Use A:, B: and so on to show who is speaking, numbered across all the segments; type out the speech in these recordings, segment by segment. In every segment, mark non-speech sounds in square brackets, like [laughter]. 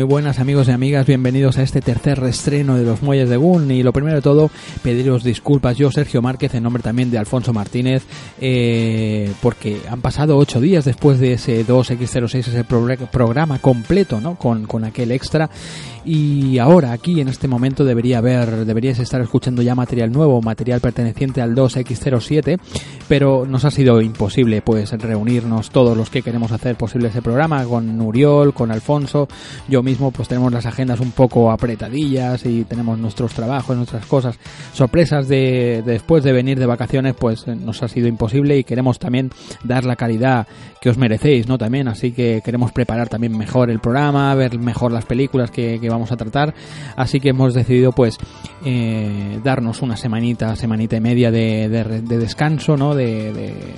A: Muy buenas amigos y amigas, bienvenidos a este tercer restreno de los Muelles de Gun y lo primero de todo, pediros disculpas. Yo, Sergio Márquez, en nombre también de Alfonso Martínez, eh, porque han pasado ocho días después de ese 2X06, ese programa completo, ¿no? Con, con aquel extra y ahora aquí en este momento debería haber deberíais estar escuchando ya material nuevo material perteneciente al 2X07 pero nos ha sido imposible pues reunirnos todos los que queremos hacer posible ese programa con Nuriol con Alfonso. Yo mismo pues tenemos las agendas un poco apretadillas y tenemos nuestros trabajos nuestras cosas. Sorpresas de, después de venir de vacaciones pues nos ha sido imposible y queremos también dar la calidad que os merecéis no también así que queremos preparar también mejor el programa ver mejor las películas que vamos a tratar. Así que hemos decidido pues eh, darnos una semanita, semanita y media de, descanso, ¿no? De, de,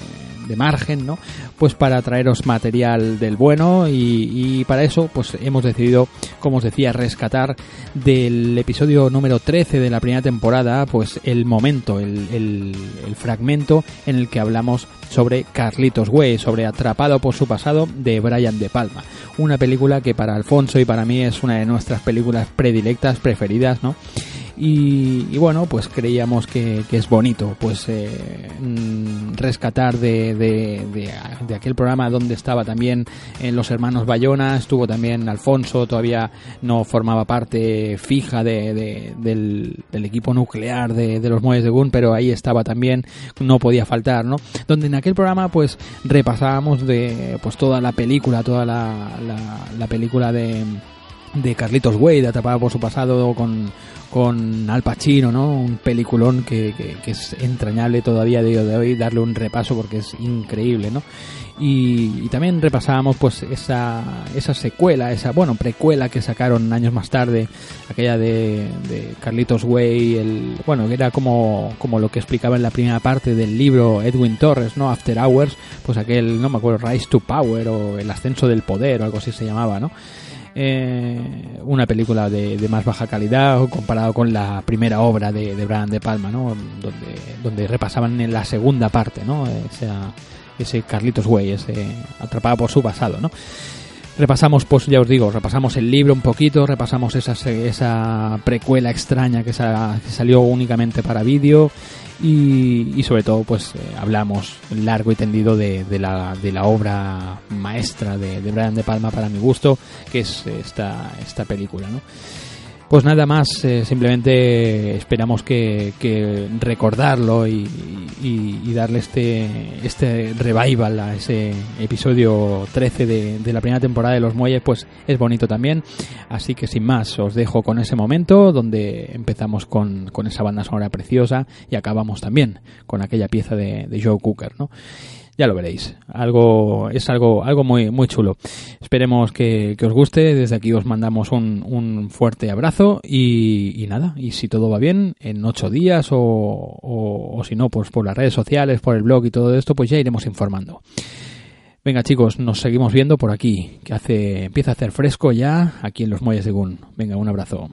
A: margen, ¿no? Pues para traeros material del bueno y, para eso pues hemos decidido, como os decía, rescatar del episodio número 13 de la primera temporada pues el momento, el fragmento en el que hablamos sobre Carlitos Way, sobre Atrapado por su pasado de Brian De Palma. Una película que para Alfonso y para mí es una de nuestras películas predilectas, preferidas, ¿no? Y, bueno, pues creíamos que, es bonito pues eh, mm, rescatar de, de, aquel programa donde estaba también en eh, los hermanos Bayona, estuvo también Alfonso, todavía no formaba parte fija de, del, equipo nuclear de, los Muelles de Gun, pero ahí estaba también, no podía faltar, ¿no? Donde en aquel programa pues repasábamos de pues toda la película, toda la, la, película de de Carlitos Wade, atrapada por su pasado con, con Al Pacino, ¿no? Un peliculón que, que, es entrañable todavía a día de hoy darle un repaso porque es increíble, ¿no? Y, también repasábamos pues esa, esa secuela, esa, bueno, precuela que sacaron años más tarde, aquella de, de Carlitos Way, el, bueno, que era como, como lo que explicaba en la primera parte del libro Edwin Torres, ¿no? After Hours, pues aquel, no me acuerdo, Rise to Power o El ascenso del poder o algo así se llamaba, ¿no? Eh, una película de, más baja calidad comparado con la primera obra de, de De Palma, ¿no? Donde, donde repasaban en la segunda parte, ¿no? ese Carlitos Way, ese atrapado por su pasado, ¿no? Repasamos, pues ya os digo, repasamos el libro un poquito, repasamos esa, esa precuela extraña que, que salió únicamente para vídeo y, sobre todo pues eh, hablamos largo y tendido de, la, de la obra maestra de, de, Brian De Palma para mi gusto, que es esta, esta película, ¿no? Pues nada más, eh, simplemente esperamos que, recordarlo y, darle este, este revival a ese episodio 13 de, la primera temporada de Los Muelles, pues es bonito también. Así que sin más, os dejo con ese momento donde empezamos con, con esa banda sonora preciosa y acabamos también con aquella pieza de, de Joe Cooker, ¿no? Ya lo veréis. Algo, es algo, algo muy, muy chulo. Esperemos que, os guste. Desde aquí os mandamos un, un fuerte abrazo y, nada. Y si todo va bien, en ocho días o, o, si no, pues por las redes sociales, por el blog y todo esto, pues ya iremos informando. Venga chicos, nos seguimos viendo por aquí, que hace, empieza a hacer fresco ya aquí en los muelles de Gun. Venga, un abrazo.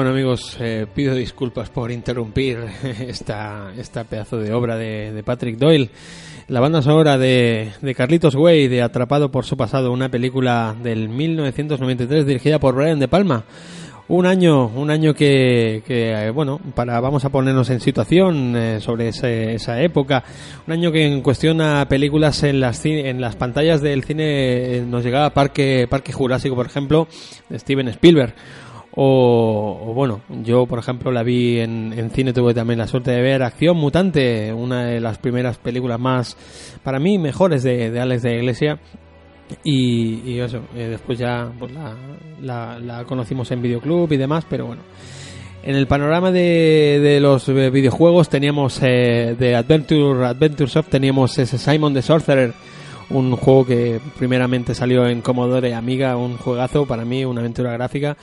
B: Bueno amigos, eh, pido disculpas por interrumpir [laughs] esta, esta pedazo de obra de, Patrick Doyle. La banda sonora de, de Carlitos Way, de Atrapado por su pasado, una película del 1993 dirigida por Brian De Palma. Un año, un año que, eh, bueno, para vamos a ponernos en situación eh, sobre ese- esa época. Un año que en cuestión a películas en las en las pantallas del cine nos llegaba Parque Parque Jurásico, por ejemplo, de Steven Spielberg. O, bueno, yo por ejemplo la vi en, cine, tuve también la suerte de ver Acción Mutante, una de las primeras películas más, para mí, mejores de, de Alex de Iglesia. Y, y eso, eh, después ya pues, la, la, la conocimos en videoclub y demás, pero bueno. En el panorama de, de los eh, videojuegos teníamos eh, de Adventure, Adventure Soft, teníamos ese Simon the Sorcerer, un juego que primeramente salió en Commodore Amiga, un juegazo para mí, una aventura gráfica.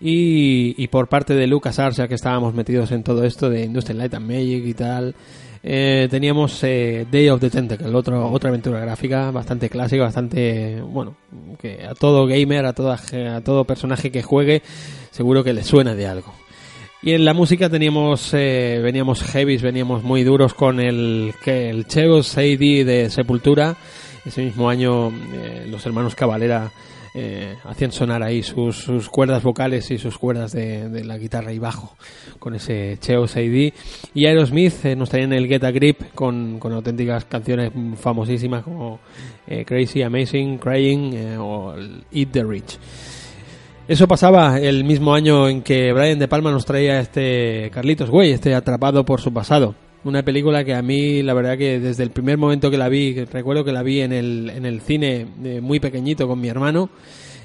B: Y, y por parte de LucasArts, ya que estábamos metidos en todo esto de Industrial Light and Magic y tal, eh, teníamos eh, Day of the Tentacle, otro, otra aventura gráfica bastante clásica, bastante, bueno, que a todo gamer, a, toda, a todo personaje que juegue, seguro que le suena de algo. Y en la música teníamos, eh, veníamos heavies, veníamos muy duros con el, que el AD de Sepultura. Ese mismo año eh, los hermanos Cavalera eh, hacían sonar ahí sus, sus cuerdas vocales y sus cuerdas de, la guitarra y bajo con ese Cheos AD. Y Aerosmith eh, nos traían el Get a Grip con, con auténticas canciones famosísimas como eh, Crazy, Amazing, Crying eh, o Eat the Rich. Eso pasaba el mismo año en que Brian De Palma nos traía este Carlitos Güey, este atrapado por su pasado. Una película que a mí, la verdad que desde el primer momento que la vi, recuerdo que la vi en el, en el cine eh, muy pequeñito con mi hermano,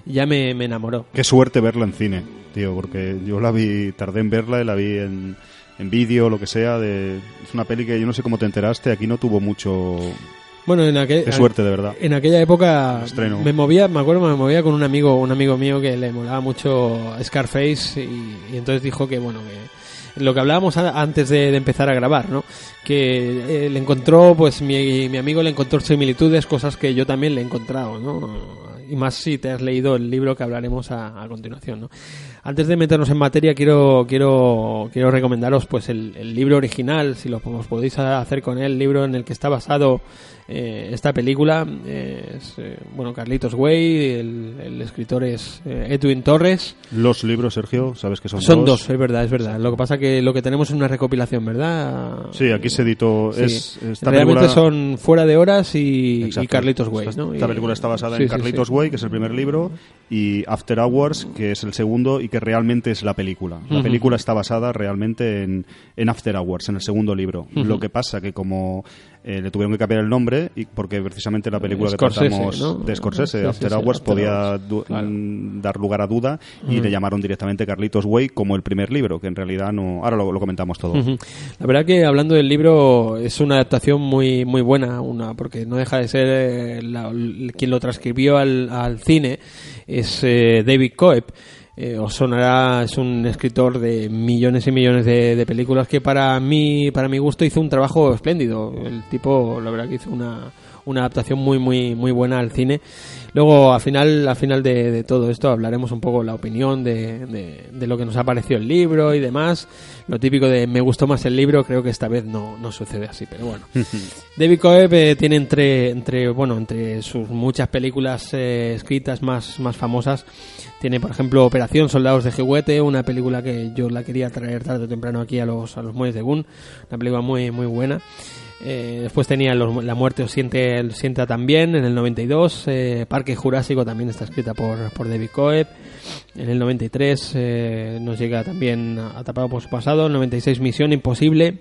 B: ya me, me enamoró.
C: Qué suerte verla en cine, tío, porque yo la vi, tardé en verla y la vi en, en vídeo, lo que sea. De, es una peli que yo no sé cómo te enteraste, aquí no tuvo mucho.
B: Bueno, en aquel,
C: Qué suerte, de verdad.
B: En aquella época
C: Estreno.
B: me movía, me acuerdo, me movía con un amigo, un amigo mío que le molaba mucho Scarface y, y entonces dijo que bueno que lo que hablábamos antes de, de empezar a grabar, ¿no? Que eh, le encontró, pues mi, mi amigo le encontró similitudes, cosas que yo también le he encontrado, ¿no? Y más si te has leído el libro que hablaremos a, a continuación, ¿no? Antes de meternos en materia, quiero quiero quiero recomendaros pues el, el libro original, si lo os podéis hacer con él, el libro en el que está basado eh, esta película. eh, es, eh, bueno, Carlitos Way, el, el escritor es eh, Edwin Torres.
C: Los libros, Sergio, sabes que son,
B: Son dos, es verdad, es verdad. Lo que pasa que lo que tenemos es una recopilación, ¿verdad?
C: Sí, aquí se editó.
B: Sí.
C: Es, esta
B: Realmente
C: película-
B: son Fuera de Horas y, y. Carlitos Way,
C: Esta,
B: ¿no?
C: esta película está basada
B: sí,
C: en Carlitos
B: sí.
C: Way, que es el primer libro, y After Hours, que es el segundo y que realmente es la película. La película está basada realmente en, en After Hours, en el segundo libro. Lo que pasa que como eh, le tuvieron que cambiar el nombre, y porque precisamente la película que tratamos
B: ¿no?
C: de Scorsese,
B: Sí, sí,
C: After
B: sí,
C: Hours,
B: After
C: podía
B: Hours,
C: du-
B: claro.
C: mm, dar lugar a duda y le llamaron directamente Carlitos Way como el primer libro, que en realidad no... Ahora lo, lo comentamos todo.
B: La verdad que hablando del libro es una adaptación muy muy buena, una porque no deja de ser eh, la- quien lo transcribió al, al cine es eh, David Coeb. Eh, os sonará, es un escritor de millones y millones de, de películas que para mí, para mi gusto hizo un trabajo espléndido. El tipo, la verdad que hizo una, una adaptación muy muy muy buena al cine. Luego, al final, al final de, de todo esto, hablaremos un poco la opinión de, de- de lo que nos ha parecido el libro y demás. Lo típico de me gustó más el libro, creo que esta vez no, no sucede así, pero bueno. [laughs] David Coeb eh, tiene entre, entre, bueno, entre sus muchas películas eh, escritas más, más famosas, tiene por ejemplo Operación Soldados de Jihuete, una película que yo la quería traer tarde o temprano aquí a los, a los muelles de Gun, una película muy, muy buena. Eh, después tenía los- La muerte os siente, sienta también en el 92. eh, Parque Jurásico también está escrita por, por David Coeb. En el 93 eh, nos llega también Atrapado por su pasado. El 96 Misión Imposible.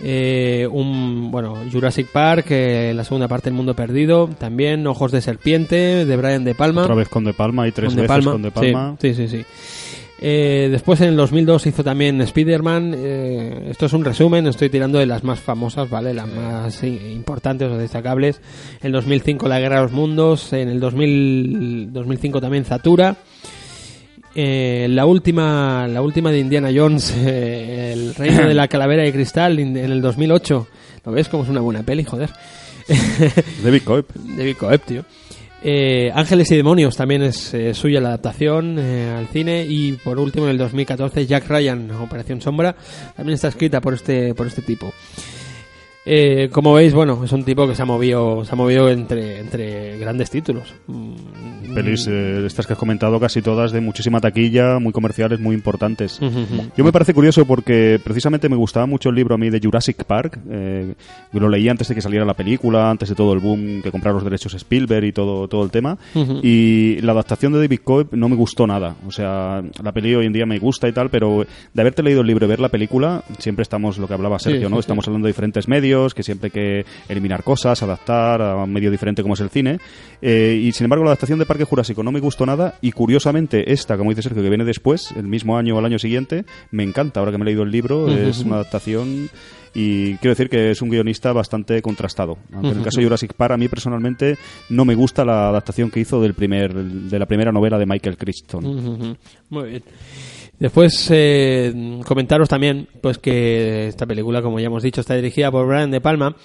B: Eh, un bueno Jurassic Park, eh, la segunda parte del Mundo Perdido. También Ojos de Serpiente de Brian De Palma.
C: Otra vez con De Palma y tres
B: Con De
C: veces
B: Palma,
C: con De Palma.
B: Sí, sí, sí. sí. Eh, después en el 2002 hizo también Spider-Man. eh, esto es un resumen, estoy tirando de las más famosas, ¿vale? Las más importantes o destacables. En el 2005 La Guerra de los Mundos. En el 2000, 2005 también Zatura. Eh, la última la última de Indiana Jones, [laughs] eh, El Reino de la [clears throat] Calavera de Cristal, en el 2008. ¿Lo ves como es una buena peli, joder? [laughs]
C: David Coeb.
B: David Coeb, tío. Eh, Ángeles y Demonios también es eh, suya la adaptación eh, al cine y por último en el 2014 Jack Ryan Operación Sombra también está escrita por este por este tipo. Eh, como veis, bueno, es un tipo que se ha movido, se ha movido entre, entre grandes títulos. Mm,
C: Pelis, eh, estas que has comentado, casi todas de muchísima taquilla, muy comerciales, muy importantes. Yo me parece curioso porque precisamente me gustaba mucho el libro a mí de Jurassic Park. Eh, lo leí antes de que saliera la película, antes de todo el boom que compraron los derechos Spielberg y todo, todo el tema. Y la adaptación de David Coe no me gustó nada. O sea, la peli hoy en día me gusta y tal, pero de haberte leído el libro y ver la película, siempre estamos, lo que hablaba Sergio,
B: Sí,
C: ¿no?
B: sí,
C: Estamos
B: sí.
C: hablando de diferentes medios, que siempre hay que eliminar cosas, adaptar a un medio diferente como es el cine. Eh, y sin embargo, la adaptación de Parque Jurásico no me gustó nada. Y curiosamente, esta, como dice Sergio, que viene después, el mismo año o el año siguiente, me encanta. Ahora que me he leído el libro, es una adaptación. Y quiero decir que es un guionista bastante contrastado. Aunque en el caso de Jurassic Park, a mí personalmente no me gusta la adaptación que hizo del primer, de la primera novela de Michael Crichton.
B: Ujú, Muy bien. Después eh, comentaros también pues que esta película, como ya hemos dicho, está dirigida por Brian De Palma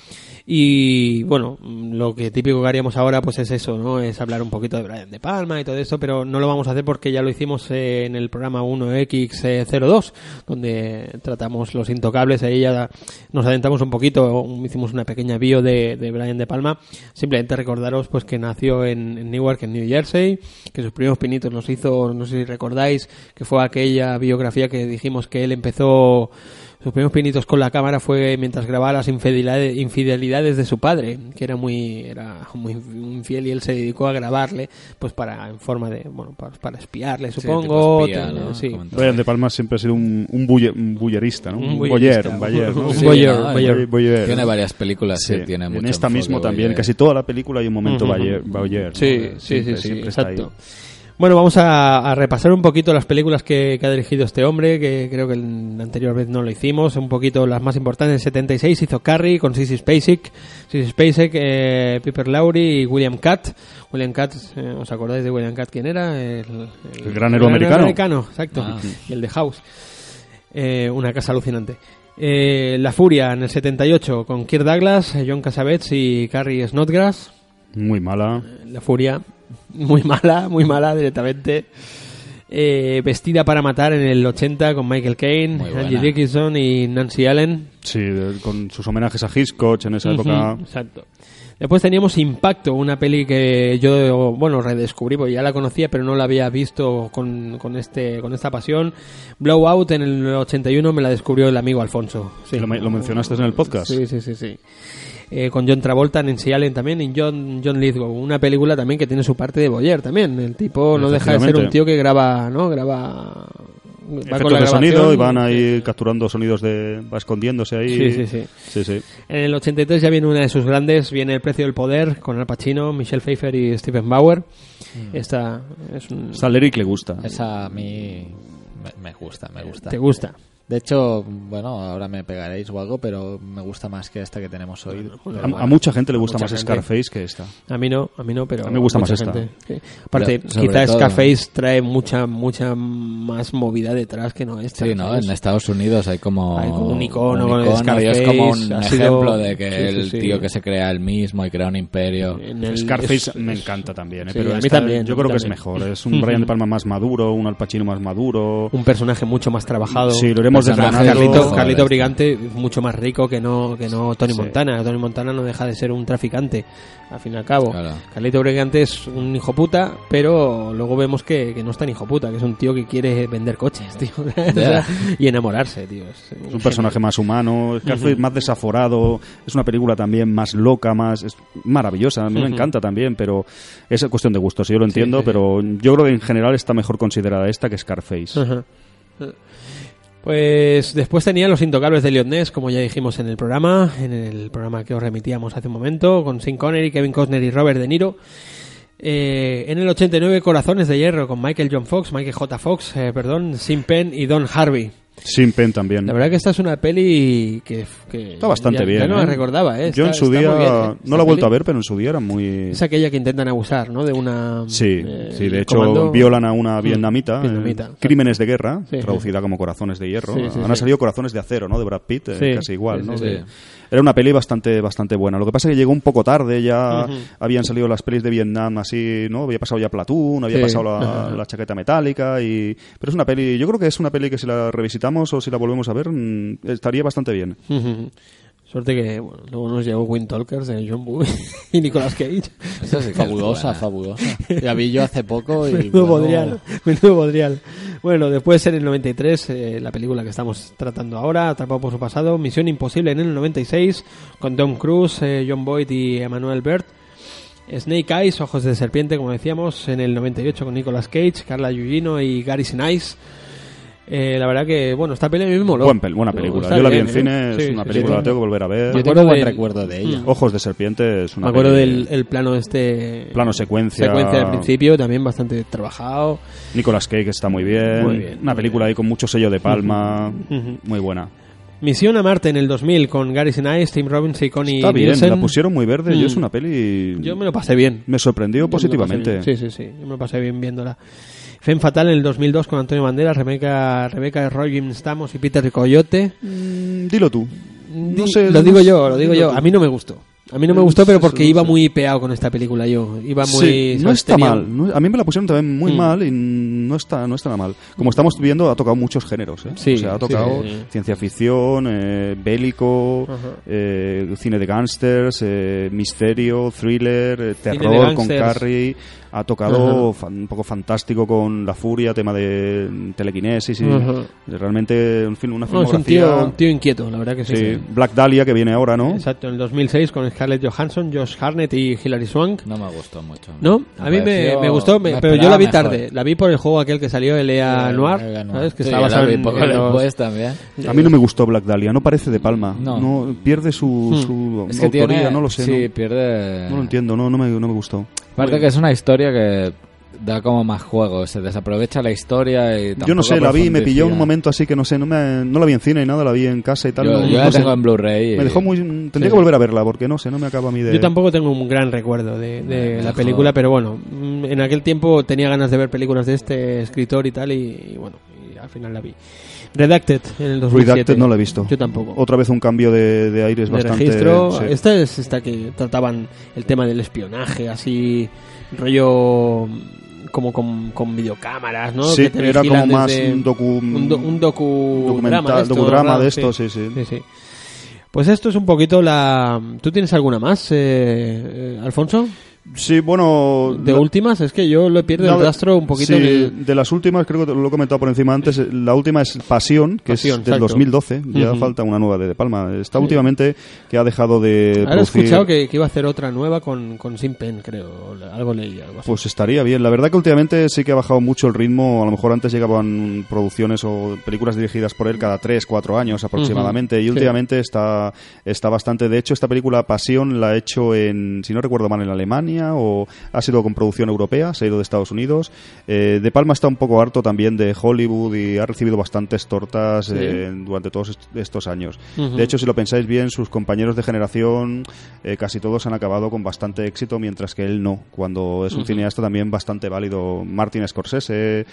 B: y bueno, lo que típico que haríamos ahora pues es eso, ¿no? Es hablar un poquito de Brian De Palma y todo eso, pero no lo vamos a hacer porque ya lo hicimos eh, en el programa 1X02, donde tratamos los intocables, ahí ya nos adentramos un poquito, hicimos una pequeña bio de, de Brian De Palma, simplemente recordaros pues que nació en, en Newark, en New Jersey, que sus primeros pinitos los hizo, no sé si recordáis, que fue aquella biografía que dijimos que él empezó sus primeros pinitos con la cámara fue mientras grababa las infidelidades, infidelidades de su padre, que era muy era muy infiel y él se dedicó a grabarle, pues para en forma de bueno para, para espiarle, supongo.
D: espía,
B: sí.
C: Brian De Palma siempre ha sido un, un, bulle- un bullerista, ¿no?
B: Un
C: boyer, un boyer, ¿no?
B: Un
D: Sí.
C: Boyer.
D: Tiene varias películas
C: Sí,
D: que tiene
C: en
D: mucho
C: esta mismo también, casi toda la película hay un momento. Bayer, Bayer, ¿no?
B: Sí, sí,
C: siempre-
B: sí, sí,
C: siempre está
B: exacto.
C: ahí.
B: Bueno, vamos a, a repasar un poquito las películas que, que ha dirigido este hombre, que creo que la anterior vez no lo hicimos, un poquito las más importantes. En 76 hizo Carrie con Sissy Spacek, Sissy Spacek, eh, Piper Laurie y William Catt. William Catt, eh, ¿os acordáis de William Catt quién era? El,
C: El gran héroe americano.
B: exacto.
D: Ah.
B: Y el de House. Eh, una casa alucinante. Eh, La Furia en el 78 con Kirk Douglas, John Cassavetes y Carrie Snodgrass.
C: Muy mala.
B: La Furia, muy mala, muy mala directamente. Eh, vestida para matar en el 80 con Michael Caine, Angie. Dickinson y Nancy Allen.
C: Sí, de- con sus homenajes a Hitchcock en esa época.
B: Exacto. Después teníamos Impacto, una peli que yo, bueno, redescubrí, porque ya la conocía, pero no la había visto con, con, este, con esta pasión. Blowout en el 81 me la descubrió el amigo Alfonso. Sí.
C: ¿Lo, lo mencionaste en el podcast?
B: Sí, sí, sí, sí. Eh, con John Travolta, Nancy Allen también y John, John Lithgow. Una película también que tiene su parte de Boyer también. El tipo no deja de ser un tío que graba, ¿no? Graba... va
C: Efectos
B: con la
C: de sonido y van ahí capturando sonidos de... va escondiéndose ahí.
B: Sí, sí, sí.
C: Sí, sí.
B: En el 83 ya viene una de sus grandes, viene El precio del poder, con Al Pacino, Michelle Pfeiffer y Stephen Bauer. Esta es un...
C: Hasta al Eric le gusta.
D: Esa a mí me, me gusta, me gusta.
B: ¿Te gusta?
D: De hecho, bueno, ahora me pegaréis o algo, pero me gusta más que esta que tenemos hoy.
C: A,
D: bueno.
C: a mucha gente le gusta más
B: gente.
C: Scarface que esta.
B: A mí no, a mí no, pero
C: A mí me gusta más esta.
B: gente. Aparte, quizás
D: todo-
B: Scarface trae mucha mucha más movida detrás que no esta.
D: Sí, ¿no? En Estados Unidos hay como,
B: Hay como un icono
D: un
B: con el
D: icono y es como un
B: Scarface, sido-
D: ejemplo de que
B: Sí, sí,
D: el
B: sí.
D: tío que se crea el mismo y crea un imperio.
B: En el-
C: Scarface
B: es-
C: me
B: es-
C: encanta también, ¿eh?
B: Sí,
C: pero
B: a mí
C: esta
B: también,
C: yo creo que es mejor. Es [laughs] un Brian De Palma más maduro, un Al Pacino más maduro.
B: un personaje mucho más trabajado.
C: Sí, lo iremos
D: Personaje
C: desgranando.
B: Carlito, Carlito. Brigante mucho más rico que no que no Tony
C: Sí.
B: Montana. Tony Montana no deja de ser un traficante, al fin y al cabo.
D: Claro.
B: Carlito Brigante es un hijo puta, pero luego vemos que, que no es tan hijo puta, que es un tío que quiere vender coches, [laughs] tío. O sea, y enamorarse, tío. Es,
C: Es un personaje más humano, Scarface más desaforado, es una película también más loca, más es maravillosa, a mí me encanta también, pero es cuestión de gustos, yo lo entiendo,
B: sí, sí.
C: pero yo creo que en general está mejor considerada esta que Scarface.
B: Pues después tenía Los Intocables de Ness, como ya dijimos en el programa, en el programa que os remitíamos hace un momento, con Sean Connery, Kevin Costner y Robert De Niro. Eh, en el 89 Corazones de Hierro con Michael John Fox, Michael J. Fox, eh, perdón, Sin Penn y Don Harvey.
C: Sin Pen también.
B: La verdad que esta es una peli que... que
C: Está bastante
B: ya-
C: bien.
B: Ya no la
C: ¿eh?
B: recordaba, ¿eh?
C: Yo en su día,
B: bien, ¿eh?
C: no la he vuelto a ver, pero en su día era muy...
B: Es aquella que intentan abusar, ¿no? De una...
C: Sí,
B: eh,
C: sí, de hecho
B: comando-
C: violan a una
B: Mm,
C: vietnamita,
B: vietnamita,
C: eh. Crímenes de Guerra,
B: Sí,
C: traducida como Corazones de Hierro.
B: Sí, sí,
C: Han
B: sí.
C: salido Corazones de Acero, ¿no? De Brad Pitt, eh,
B: Sí,
C: casi igual,
B: sí,
C: ¿no?
B: sí,
C: De-
D: sí.
C: Era una peli bastante bastante buena. Lo que pasa es que llegó un poco tarde, ya
B: Ujú.
C: habían salido las pelis de Vietnam así, ¿no? Había pasado ya Platoon, había
B: Sí.
C: pasado la, [laughs] la chaqueta metálica y... Pero es una peli, yo creo que es una peli que si la revisitamos o si la volvemos a ver, mm, estaría bastante bien. [laughs]
B: Suerte que bueno, luego nos llegó Wind Talkers de John Woo [laughs] y Nicolas Cage.
D: Esa sí fabulosa,
B: ¿eh?
D: es fabulosa. La vi yo hace poco y.
B: Menudo
D: bueno,
B: bodrial, menudo bodrial. Bueno, después en el 93, eh, la película que estamos tratando ahora, Atrapado por su pasado, Misión Imposible en el 96, con Tom Cruise, eh, John Boyd y Emmanuel Bert. Snake Eyes, Ojos de Serpiente, como decíamos, en el 98 con Nicolas Cage, Carla Gugino y Gary Sinise. Eh, la verdad que, bueno, esta peli a mí me moló.
C: Buen pel- buena película.
B: Está
C: Yo la vi
B: bien,
C: en
B: ¿eh?
C: cine,
B: Sí,
C: es una
B: sí,
C: película,
B: sí.
C: la tengo que volver a ver.
D: Yo
B: acuerdo
D: tengo buen
B: del-
D: recuerdo de ella.
B: Mm.
C: Ojos de serpiente es una
B: Me acuerdo
C: peli-
B: del el plano este...
C: Plano secuencia.
B: Secuencia del principio, también bastante trabajado.
C: Nicolas Cage está muy bien.
B: Muy bien,
C: Una
B: muy
C: película ahí con mucho sello de palma.
B: Ujú.
C: Muy buena.
B: Misión a Marte en el 2000 con Gary Sinise, Tim Robbins y Connie
C: Está bien,
B: Nielsen.
C: la pusieron muy verde. Yo
B: Mm.
C: es una peli.
B: Yo me lo pasé bien.
C: me sorprendió
B: Yo me lo pasé
C: positivamente.
B: bien. Sí, sí, sí. Yo me lo pasé bien viéndola. Femme Fatal en el 2002 con Antonio Banderas, Rebeca, Rebeca Roy, Stamos y Peter Coyote.
C: Mm, dilo tú. No
B: Di-
C: sé,
B: lo
C: no
B: digo yo, lo digo yo.
C: tú.
B: A mí no me gustó. A mí no me
C: Mm,
B: gustó, pero porque
C: no
B: iba muy peado con esta película yo. Iba muy...
C: Sí, no está
B: Tenía-
C: mal. No- a mí me la pusieron también muy
B: Mm.
C: mal y no está, no está nada mal. Como estamos viendo, ha tocado muchos géneros. ¿eh?
B: Sí,
C: o sea, ha tocado
B: sí,
C: ciencia ficción, eh, bélico, eh, cine de gángsters, eh, misterio, thriller, eh, terror con. Carrie. Ha tocado fan- un poco fantástico con la furia, tema de telequinesis y realmente un film, una
B: No, es un
C: filmografía.
B: tío, un tío inquieto, la verdad que sí.
C: sí. Black Dahlia que viene ahora, ¿no?
B: Exacto, en el 2006 con Scarlett Johansson, Josh Hartnett y Hilary Swank.
D: No me gustó mucho.
B: ¿No? A mí me, gustó, me- pero yo la vi tarde. La vi por el juego aquel que salió,
D: Sí,
B: Noir,
D: Elea Noir.
B: ¿sabes? Que
D: Sí, yo la vi
B: en,
D: poco
B: en los-
D: después también.
C: A mí no me gustó Black Dahlia, no parece de Palma.
D: No.
C: No, pierde su,
D: que
C: autoría,
D: tiene,
C: no lo sé.
D: Sí,
C: no,
D: pierde.
C: no lo entiendo, no, no, me, no me gustó.
D: Aparte que es una historia que da como más juego, se desaprovecha la historia y
C: Yo no sé, la vi, me pilló en un momento así que no sé, no, me, no la vi en cine y nada, la vi en casa y tal.
D: Yo,
C: no,
D: yo
C: no
D: la
C: sé.
D: tengo en Blu-ray. y-
C: Me dejó muy... Tendría
B: Sí.
C: que volver a verla porque no sé, no me acaba a mí de...
B: Yo tampoco tengo un gran recuerdo de, la
D: dejó-
B: película, pero bueno, mm, en aquel tiempo tenía ganas de ver películas de este escritor y tal, y, y bueno, y al final la vi. Redacted en el 2007.
C: Redacted no la he visto.
B: Yo tampoco.
C: Otra vez un cambio de, de aires
B: de
C: bastante...
B: registro.
C: sí.
B: Esta es esta que trataban el tema del espionaje, así, rollo como con, con videocámaras, ¿no?
C: Sí,
B: Que te
C: era como más un docu...
B: un, do- un docu
C: documental,
B: de esto,
C: docudrama de
B: Sí.
C: esto, sí, sí.
B: Sí, sí. Pues esto es un poquito la... ¿Tú tienes alguna más, eh, eh, Alfonso?
C: Sí, bueno...
B: De
C: la-
B: últimas, es que yo lo pierdo
C: No,
B: el rastro un poquito.
C: sí, de las últimas, creo que lo he comentado por encima antes, eh, la última es Pasión, que
B: Pasión,
C: es del
B: exacto.
C: 2012, ya
B: Ujú.
C: falta una nueva de De Palma. Está
B: Sí.
C: últimamente que ha dejado de
B: Ahora he
C: producir-
B: escuchado que, que iba a hacer otra nueva con, con Sin Pen, creo. Algo leí, algo así.
C: Pues estaría bien. La verdad que últimamente sí que ha bajado mucho el ritmo. A lo mejor antes llegaban producciones o películas dirigidas por él cada 3, 4 años aproximadamente.
B: Ujú.
C: Y
B: Sí.
C: últimamente está, está bastante. De hecho, esta película Pasión la ha hecho en, si no recuerdo mal, en Alemania o ha sido con producción europea. Se ha ido de Estados Unidos. Eh, de Palma está un poco harto también de Hollywood y ha recibido bastantes tortas
B: Sí.
C: eh, durante todos est- estos años. De hecho, si lo pensáis bien, sus compañeros de generación eh, casi todos han acabado con bastante éxito, mientras que él no. Cuando es un cineasta también bastante válido, Martin Scorsese,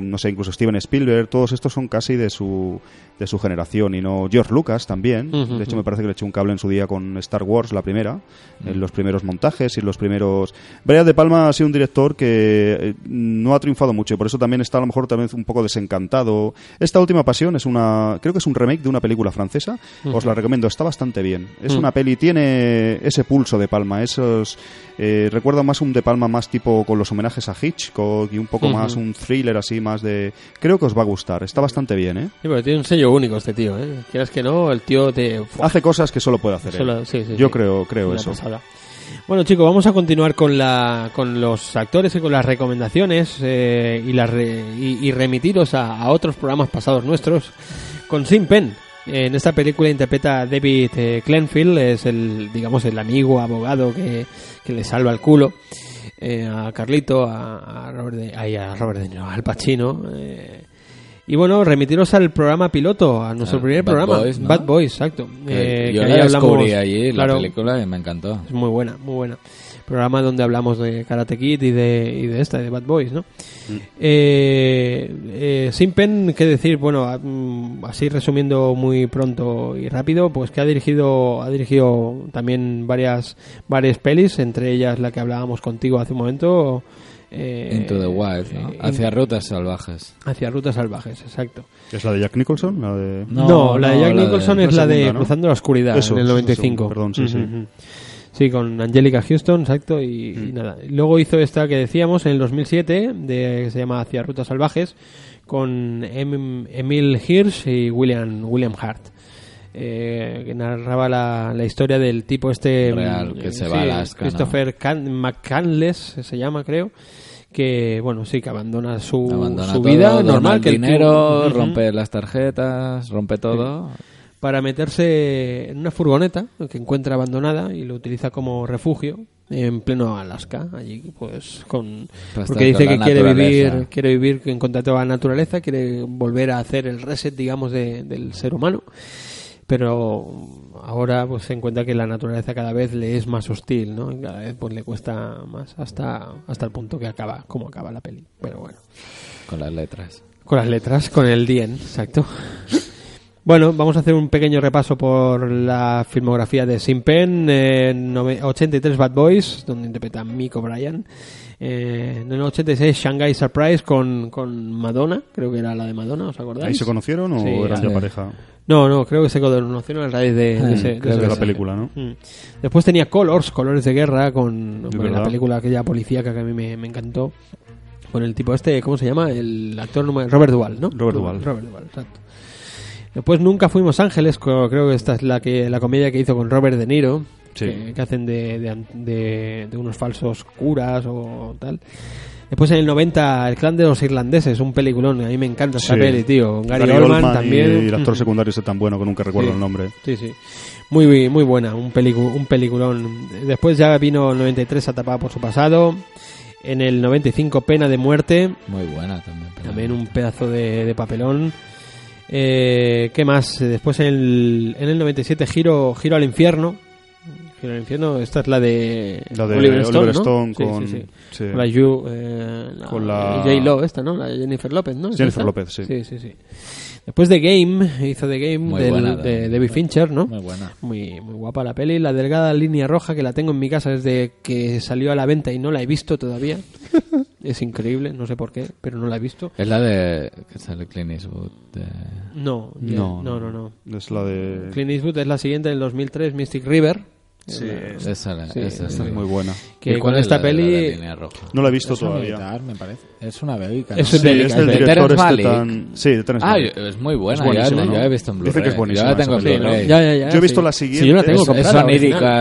C: no sé, incluso Steven Spielberg, todos estos son casi de su de su generación y no George Lucas también. De hecho, me parece que le echó un cable en su día con Star Wars, la primera, en los primeros montajes y los primeros. Brian De Palma ha sido un director que eh, no ha triunfado mucho y por eso también está a lo mejor también un poco desencantado. Esta última pasión es una, creo que es un remake de una película francesa. Os la recomiendo, está bastante bien. Es
B: Ujú.
C: una peli, tiene ese pulso de Palma, esos. Eh, recuerda más un De Palma más tipo con los homenajes a Hitchcock y un poco más un thriller así más de. Creo que os va a gustar, está bastante bien, ¿eh?
B: Sí, pero tiene un sello único este tío, ¿eh? Quieras que no, el tío te...
C: Hace cosas que solo puede hacer él.
B: Solo- sí, sí,
C: Yo creo, creo eso.
B: pasada. Bueno chicos, vamos a continuar con la con los actores y con las recomendaciones eh, y, las re- y, y remitiros a, otros programas pasados nuestros con Sin Pen. En esta película interpreta a David eh, Clenfield, es el digamos el amigo abogado que, que le salva el culo eh, a Carlito, a, a Robert, de, ay, a Robert De Niro, al Pacino. eh, Y bueno, remitiros al programa piloto, a nuestro primer
D: Bad
B: programa.
D: Boys, ¿no?
B: Bad Boys, exacto.
D: Que
B: Eh,
D: yo
B: que
D: la
B: ahí
D: descubrí
B: hablamos-
D: allí,
B: claro,
D: la película, y me encantó.
B: Es muy buena, muy buena. Programa donde hablamos de Karate Kid y de, y de esta, de Bad Boys, ¿no? Eh, eh, Sin Pen, ¿qué decir? Bueno, a- mm, así resumiendo muy pronto y rápido, pues que ha dirigido, ha dirigido también varias, varias pelis, entre ellas la que hablábamos contigo hace un momento. Eh,
D: Into the Wild, ¿no?
B: eh,
D: Hacia rutas salvajes.
B: hacia rutas salvajes, exacto.
C: ¿Es la de Jack Nicholson? La de...
B: No, la de Jack
D: la de-
B: Nicholson es
C: la
B: la de
C: ¿no?
B: Cruzando la Oscuridad,
C: Eso,
B: en el
C: es la
B: 95.
C: segunda, perdón, sí, sí.
B: Sí, con Angelica Houston, exacto, y, y
C: Mm.
B: nada. Luego hizo esta que decíamos en el 2007, de, que se llama Hacia Rutas Salvajes, con Em- Emil Hirsch y William, William Hart. Eh, que narraba la, la historia del tipo este
D: Real, que se
B: sí,
D: va a Alaska, ¿no?
B: Christopher Can- McCandless se llama creo que bueno sí que abandona su,
D: Abandona
B: su
D: todo,
B: vida normal
D: el
B: que el tío-
D: dinero, rompe las tarjetas, rompe todo.
B: para meterse en una furgoneta que encuentra abandonada y lo utiliza como refugio en pleno Alaska allí pues con
D: Para
B: porque dice que quiere
D: naturaleza.
B: vivir quiere vivir en contacto con la naturaleza quiere volver a hacer el reset digamos de- del ser humano pero ahora pues se encuentra que la naturaleza cada vez le es más hostil no y cada vez pues le cuesta más hasta hasta el punto que acaba como acaba la peli pero bueno
D: Con las letras.
B: con las letras, con el Dien, exacto. Bueno, vamos a hacer un pequeño repaso por la filmografía de Sin Pen, eh, nove- 83 Bad Boys, donde interpreta Mick O'Brien. Eh, en el 86 Shanghai Surprise con, con Madonna, creo que era la de Madonna, ¿os acordáis?
C: ¿Ahí se conocieron o
B: Sí,
C: eran ya pareja
B: No, no, creo que se conocieron a raíz de, de, ese- de
C: la película, no?
B: Mm. Después tenía Colors, Colores de Guerra, con bueno, la película aquella policíaca que a mí me, me encantó. Con el tipo este, ¿cómo se llama? El actor Robert Duvall, ¿no?
C: Robert Duvall.
B: Robert Duvall, exacto. Después Nunca Fuimos Ángeles, creo que esta es la que la comedia que hizo con Robert De Niro,
C: Sí.
B: que, que hacen de- de unos falsos curas o tal. Después en el 90 El clan de los irlandeses, un peliculón, a mí me encanta esta
C: Sí.
B: peli, tío. Gary,
C: Gary
B: Oldman,
C: Oldman
B: también.
C: y el actor [laughs] secundario ese tan bueno que nunca recuerdo
B: Sí.
C: el nombre.
B: Sí, sí. Muy, muy buena, un, pelicu- un peliculón. Después ya vino el 93 Atrapada por su pasado. En el 95 Pena de muerte.
D: Muy buena también.
B: También un pedazo de, de papelón. Eh, ¿Qué más? Después en el, en el 97 Giro, Giro al infierno. Giro al infierno, esta es la de,
C: La de
B: Oliver
C: Oliver
B: Stone, ¿no?
C: Con,
B: sí, sí.
C: sí.
B: Con la, Yu- eh, la-
C: Con la-
B: J-Lo, esta, ¿no? La de Jennifer López, ¿no? ¿Es
C: Jennifer? López, sí.
B: Sí, sí, sí. Después de Game, hizo The Game
D: Muy
B: del-
D: buena
B: de
D: también.
B: David Fincher, ¿no?
D: Muy buena.
B: Muy, muy guapa la peli. La delgada línea roja que la tengo en mi casa desde que salió a la venta y no la he visto todavía. [laughs] es increíble, no sé por qué, pero no la he visto.
D: Es la de. que sale Clint Eastwood. de-
B: No,
C: No,
B: no, no, no.
C: Es la de...
B: Clint Eastwood es la siguiente del 2003, Mystic River.
C: Sí,
B: La-
D: Esa, la-
B: Sí,
D: esa
C: Esta es muy buena.
B: que
D: ¿Y cuál
B: con
D: es
B: esta
D: la la
B: peli?
C: No la he visto
D: Es
C: todavía.
D: militar, me parece. Es una bélica.
B: Es
D: ¿no?
B: un
C: Sí,
B: bélica,
C: es del
B: de
C: director este tan... Sí, de
D: Ah, es muy buena.
C: Es
D: ya,
C: ¿no?
D: yo la he visto en Blu-ray.
C: que es buenísima
D: Yo la tengo en
C: esa
B: Sí, ¿no?
D: Blu-ray.
B: Ya, ya, ya,
C: Yo he visto
B: sí.
C: la
B: Sí, yo la
C: siguiente.
B: tengo
C: Es-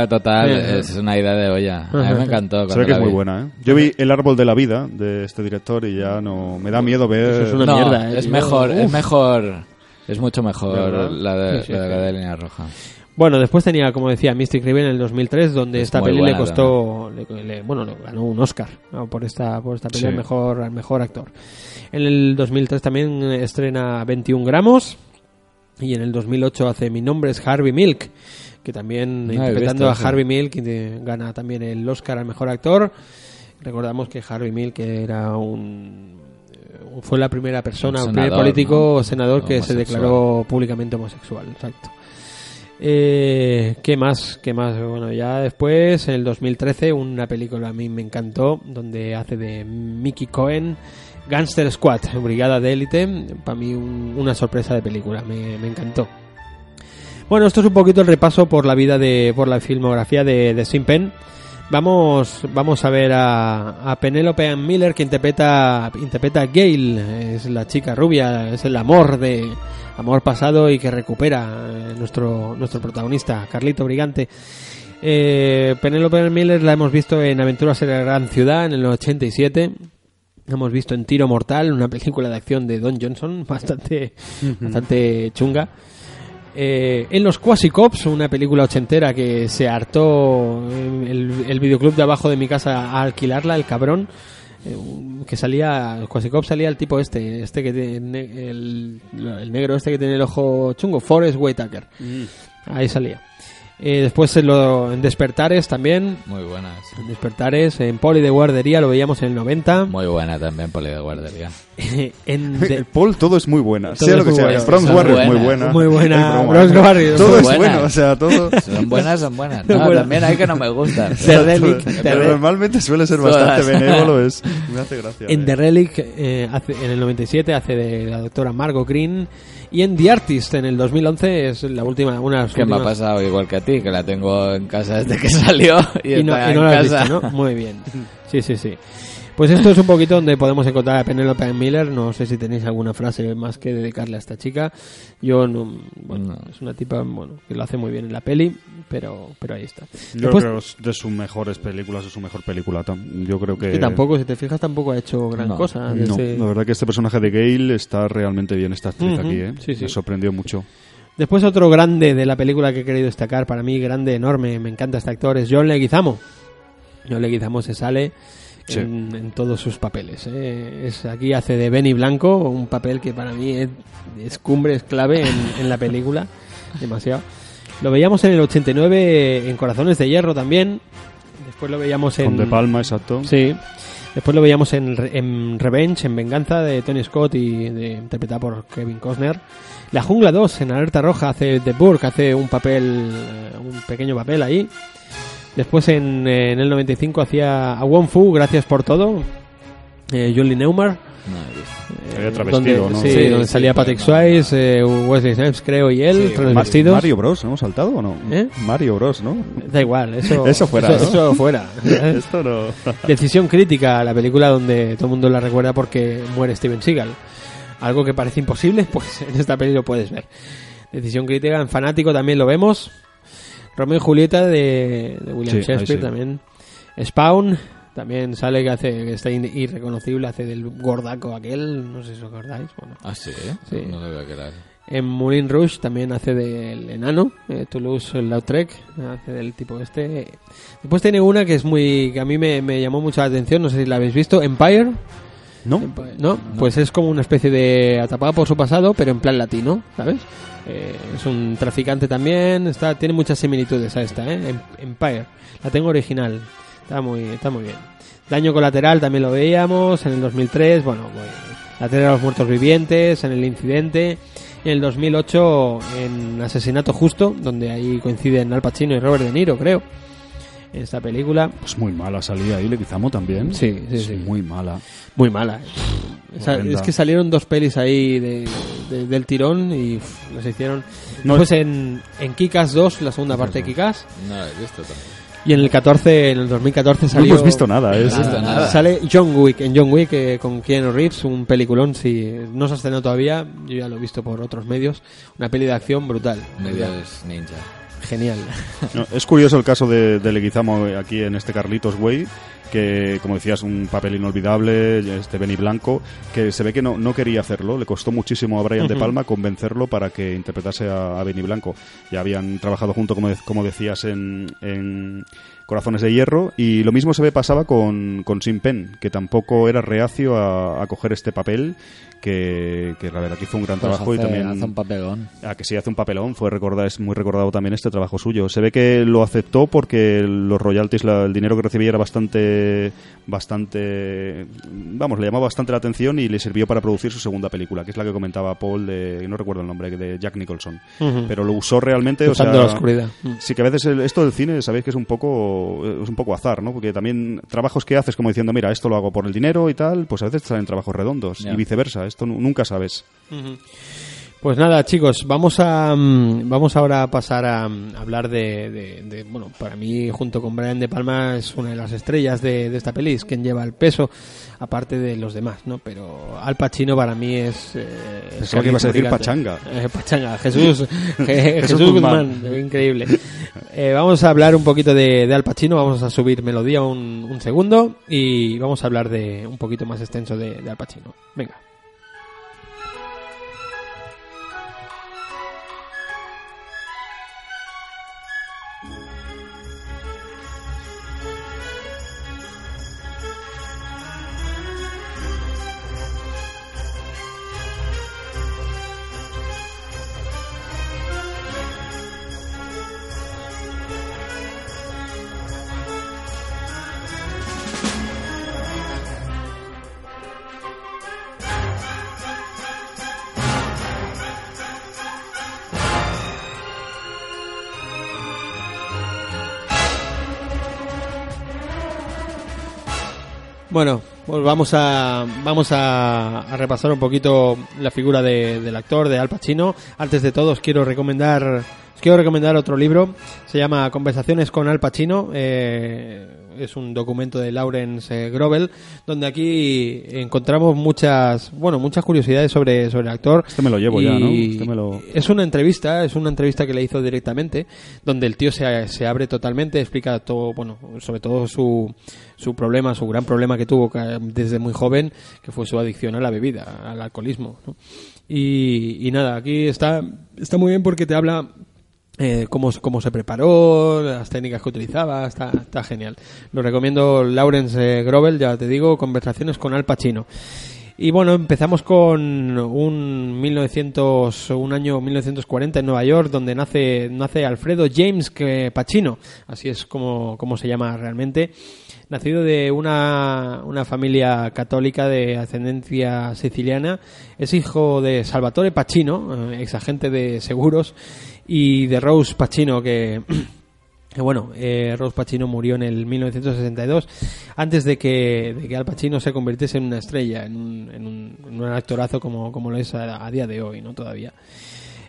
D: total, es una idea de olla. A mí me encantó.
C: Se ve que es muy buena, ¿eh? Yo vi El árbol de la vida de este director y ya no... Me da miedo ver...
B: Es una mierda, ¿eh?
D: es mejor, es mejor, es mucho mejor la de, la línea roja.
B: Bueno, después tenía, como decía, Mystic River en el 2003, donde
D: Es
B: esta peli le costó, le- le- bueno, le ganó un Oscar ¿no? por esta por esta peli
C: Sí.
B: al mejor al mejor actor. En el 2003 también estrena 21 gramos y en el 2008 hace Mi nombre es Harvey Milk, que también
D: he
B: interpretando
D: visto
B: a. Harvey Milk gana también el Oscar al mejor actor. Recordamos que Harvey Milk era un eh, fue la primera persona,
D: Un
B: el primer político
D: ¿no?
B: o senador que se declaró públicamente homosexual, exacto. Eh, ¿Qué más? ¿Qué más? Bueno, ya después, en el 2013, una película a mí me encantó, donde hace de Mickey Cohen, Gangster Squad, Brigada de Élite. Para mí, un- una sorpresa de película, me, encantó. Bueno, esto es un poquito el repaso por la vida de, por la filmografía de, de Sin Pen. Vamos, vamos a ver a, a Penelope Ann Miller que interpreta, interpreta a Gail, es la chica rubia, es el amor de amor pasado y que recupera eh, nuestro, nuestro protagonista, Carlito Brigante. Eh, Penelope Ann Miller la hemos visto en Aventuras en la Gran Ciudad en el 87. La hemos visto en Tiro Mortal, una película de acción de Don Johnson, [laughs] bastante, bastante chunga. Eh, en los Quasi Cops, una película ochentera que se hartó el, el videoclub de abajo de mi casa a alquilarla, el cabrón. eh, que salía, Quasikov salía el tipo este, este que tiene, el, el negro este que tiene el ojo chungo, Forrest Whitaker. Ahí salía. Eh, después en, lo- en Despertares también,
D: Muy buenas.
B: en Despertares, en Poli de Guardería lo veíamos en el 90.
D: Muy buena también, Poli de Guardería. [laughs]
B: en [laughs] de-
C: Paul, todo es muy buena.
B: Todo
C: sea
B: es
C: lo que
B: muy
C: sea. Bronx
D: Son
C: Warriors, muy buena.
B: Muy buena.
C: Es.
B: Bronx Warriors,
C: Todo es
D: buena.
C: bueno, o sea, todo. [laughs]
D: Son buenas, son buenas. No,
B: Bueno.
D: también hay que no me gustan.
B: The Relic,
C: Pero normalmente suele ser bastante
D: Todas.
C: benévolo. Es, me hace gracia.
B: En
C: eh.
B: The Relic, eh, hace- en el 97, hace de la doctora Margot Green. Y en The Artist, en el 2011, es la última, una de las
D: Que me ha
B: últimas-
D: pasado igual que a ti, que la tengo en casa desde que [laughs] salió y,
B: Y no,
D: está
B: y no
D: en
B: la
D: casa.
B: visto, ¿no? Muy bien. [laughs] Sí, sí, sí. Pues esto es un poquito donde podemos encontrar a Penelope Miller. No sé si tenéis alguna frase más que dedicarle a esta chica. Yo no, bueno,
D: No.
B: es una tipa, bueno, que lo hace muy bien en la peli, pero, pero ahí está.
C: Yo
B: Después-
C: creo que es de sus mejores películas, es su mejor película. Yo creo que.
B: que tampoco, si te fijas, tampoco ha hecho gran
D: No,
B: cosa.
C: No,
B: desde-
C: la verdad que este personaje de Gale está realmente bien, esta actriz
B: Ujú,
C: aquí, ¿eh?
B: sí, sí.
C: Me sorprendió mucho.
B: Después otro grande de la película que he querido destacar, para mí grande, enorme, me encanta este actor, es John Leguizamo. John Leguizamo se sale
C: Sí.
B: en, en todos sus papeles. ¿eh? Es, aquí hace de Benny Blanco, un papel que para mí es, es cumbre, es clave en, en la película, [laughs] demasiado. Lo veíamos en el 89 en Corazones de Hierro también. Después lo veíamos en...
C: Con De Palma, exacto.
B: Sí. Después lo veíamos en, en Revenge, en Venganza, de Tony Scott y de, interpretado por Kevin Costner. La Jungla 2, en Alerta Roja, hace The Burg, hace un papel, eh, un pequeño papel ahí. Después en, eh, en el 95 hacía a Wong Fu, Gracias por todo, eh, Julie Neumar.
D: No
B: eh,
C: Había travestido,
B: donde,
C: ¿no?
B: Sí,
D: Sí,
B: donde
D: sí,
B: salía Patrick
D: no.
B: Swayze, eh, Wesley Snipes, creo, y él, transvestidos.
C: Mario Bros, ¿hemos saltado o no?
B: ¿Eh?
C: Mario Bros, ¿no?
B: Da igual, eso, [laughs]
C: Eso fuera,
B: Eso,
C: ¿no?
B: eso [laughs] fuera. [laughs]
C: Esto no.
B: Decisión crítica, la película donde todo el mundo la recuerda porque muere Steven Seagal. Algo que parece imposible, pues en esta peli lo puedes ver. Decisión crítica, en Fanático también lo vemos. Romeo y Julieta de, de William
C: Sí,
B: Shakespeare
C: sí.
B: también. Spawn también sale que hace que está irreconocible, hace del gordaco aquel, no sé si os acordáis. Bueno,
D: Ah, sí,
B: Sí.
D: No sabía que era
B: en Moulin Rouge también hace del enano, eh, Toulouse-Lautrec, hace del tipo este. Después tiene una que es muy que a mí me, me llamó mucho la atención, no sé si la habéis visto, Empire.
C: ¿No?
B: ¿No? Pues es como una especie de atrapado por su pasado, pero en plan latino, ¿sabes? Eh, es un traficante también, está tiene muchas similitudes a esta, ¿eh? Em- Empire. La tengo original, está muy, está muy bien. Daño colateral también lo veíamos en el 2003, bueno, pues, la tierra de los muertos vivientes, en el incidente. En el 2008 en Asesinato Justo, donde ahí coinciden Al Pacino y Robert De Niro, creo. Esta película.
C: Pues muy mala salía ahí, Leguizamo también.
B: Sí, sí, sí.
C: Muy mala.
B: Muy mala. O sea,
C: Horrenda.
B: es que salieron dos pelis ahí de, de- del tirón y las hicieron.
C: No,
B: Después en, en Kikas 2, la segunda parte de Kikas.
D: No he visto tampoco.
B: Y en el 14, en el 2014
C: no
B: salió.
C: hemos visto nada, ¿eh?
D: No visto nada.
B: Sale John Wick, en John Wick eh, con Keanu Reeves, un peliculón. Si no se ha estrenado todavía, yo ya lo he visto por otros medios. Una peli de acción brutal.
D: Medios ninja.
B: Genial.
C: Es curioso el caso de, de Leguizamo aquí en este Carlitos Way, que como decías, un papel inolvidable, este Benny Blanco, que se ve que no, no quería hacerlo, le costó muchísimo a Brian De Palma convencerlo para que interpretase a, a Benny Blanco. Ya habían trabajado junto, como, de- como decías, en, en Corazones de Hierro, y lo mismo se ve pasaba con, con Sin Pen, que tampoco era reacio a, a coger este papel, que, que la verdad que hizo un gran
D: Pues
C: trabajo y
D: hace-
C: también...
D: hace un papelón.
C: Ah, que sí hace un papelón, fue recordado, es muy recordado también este trabajo suyo. Se ve que lo aceptó porque los royalties, la- el dinero que recibía era bastante, bastante, vamos, le llamaba bastante la atención y le sirvió para producir su segunda película, que es la que comentaba Paul de, no recuerdo el nombre, de Jack Nicholson. Pero lo usó realmente, o
B: Usando
C: sea,
B: la oscuridad.
C: Sí que a veces el- esto del cine, sabéis que es un poco es un poco azar, ¿no? Porque también trabajos que haces como diciendo, mira, esto lo hago por el dinero y tal, pues a veces salen trabajos redondos y viceversa, esto nu- nunca sabes.
B: Pues nada, chicos, vamos a mm, vamos ahora a pasar a mm, hablar de, de- de- bueno, para mí junto con Brian de Palma es una de las estrellas de, de esta peli, es quien lleva el peso, aparte de los demás, ¿no? Pero Al Pacino para mí es eh,
C: Pensaba que ibas a decir. Pachanga.
B: Eh, Pachanga, Jesús, [laughs] [laughs] Je- Jesús,
C: Guzmán.
B: Increíble. Eh, vamos a hablar un poquito de, de Al Pacino, vamos a subir melodía un, un segundo y vamos a hablar de un poquito más extenso de, de Al Pacino. Venga. Bueno, pues vamos a vamos a, a repasar un poquito la figura de- del actor de Al Pacino. Antes de todo, os quiero recomendar os quiero recomendar otro libro. Se llama Conversaciones con Al Pacino. Eh, es un documento de Lawrence eh, Grobel, donde aquí encontramos muchas bueno muchas curiosidades sobre sobre el actor.
C: Este me lo llevo ya, ¿no? Este me lo-
B: Es una entrevista, es una entrevista que le hizo directamente, donde el tío se, se abre totalmente, explica todo, bueno, sobre todo su, su problema, su gran problema que tuvo ca- desde muy joven, que fue su adicción a la bebida, al alcoholismo. ¿no? Y, y nada, aquí está, está muy bien porque te habla eh, cómo, cómo se preparó, las técnicas que utilizaba, está, está genial. Lo recomiendo Lawrence eh, Grobel, ya te digo, conversaciones con Al Pacino. Y bueno, empezamos con un 1900, un año 1940 en Nueva York, donde nace, nace Alfredo James Pacino, así es como, como se llama realmente. Nacido de una, una familia católica de ascendencia siciliana, es hijo de Salvatore Pacino, eh, ex agente de seguros, y de Rose Pacino, [clears throat] que bueno, eh, Rose Pacino murió en el 1962, antes de que, de que Al Pacino se convirtiese en una estrella, en un, en un, en un actorazo como, como lo es a, a día de hoy, ¿no? Todavía.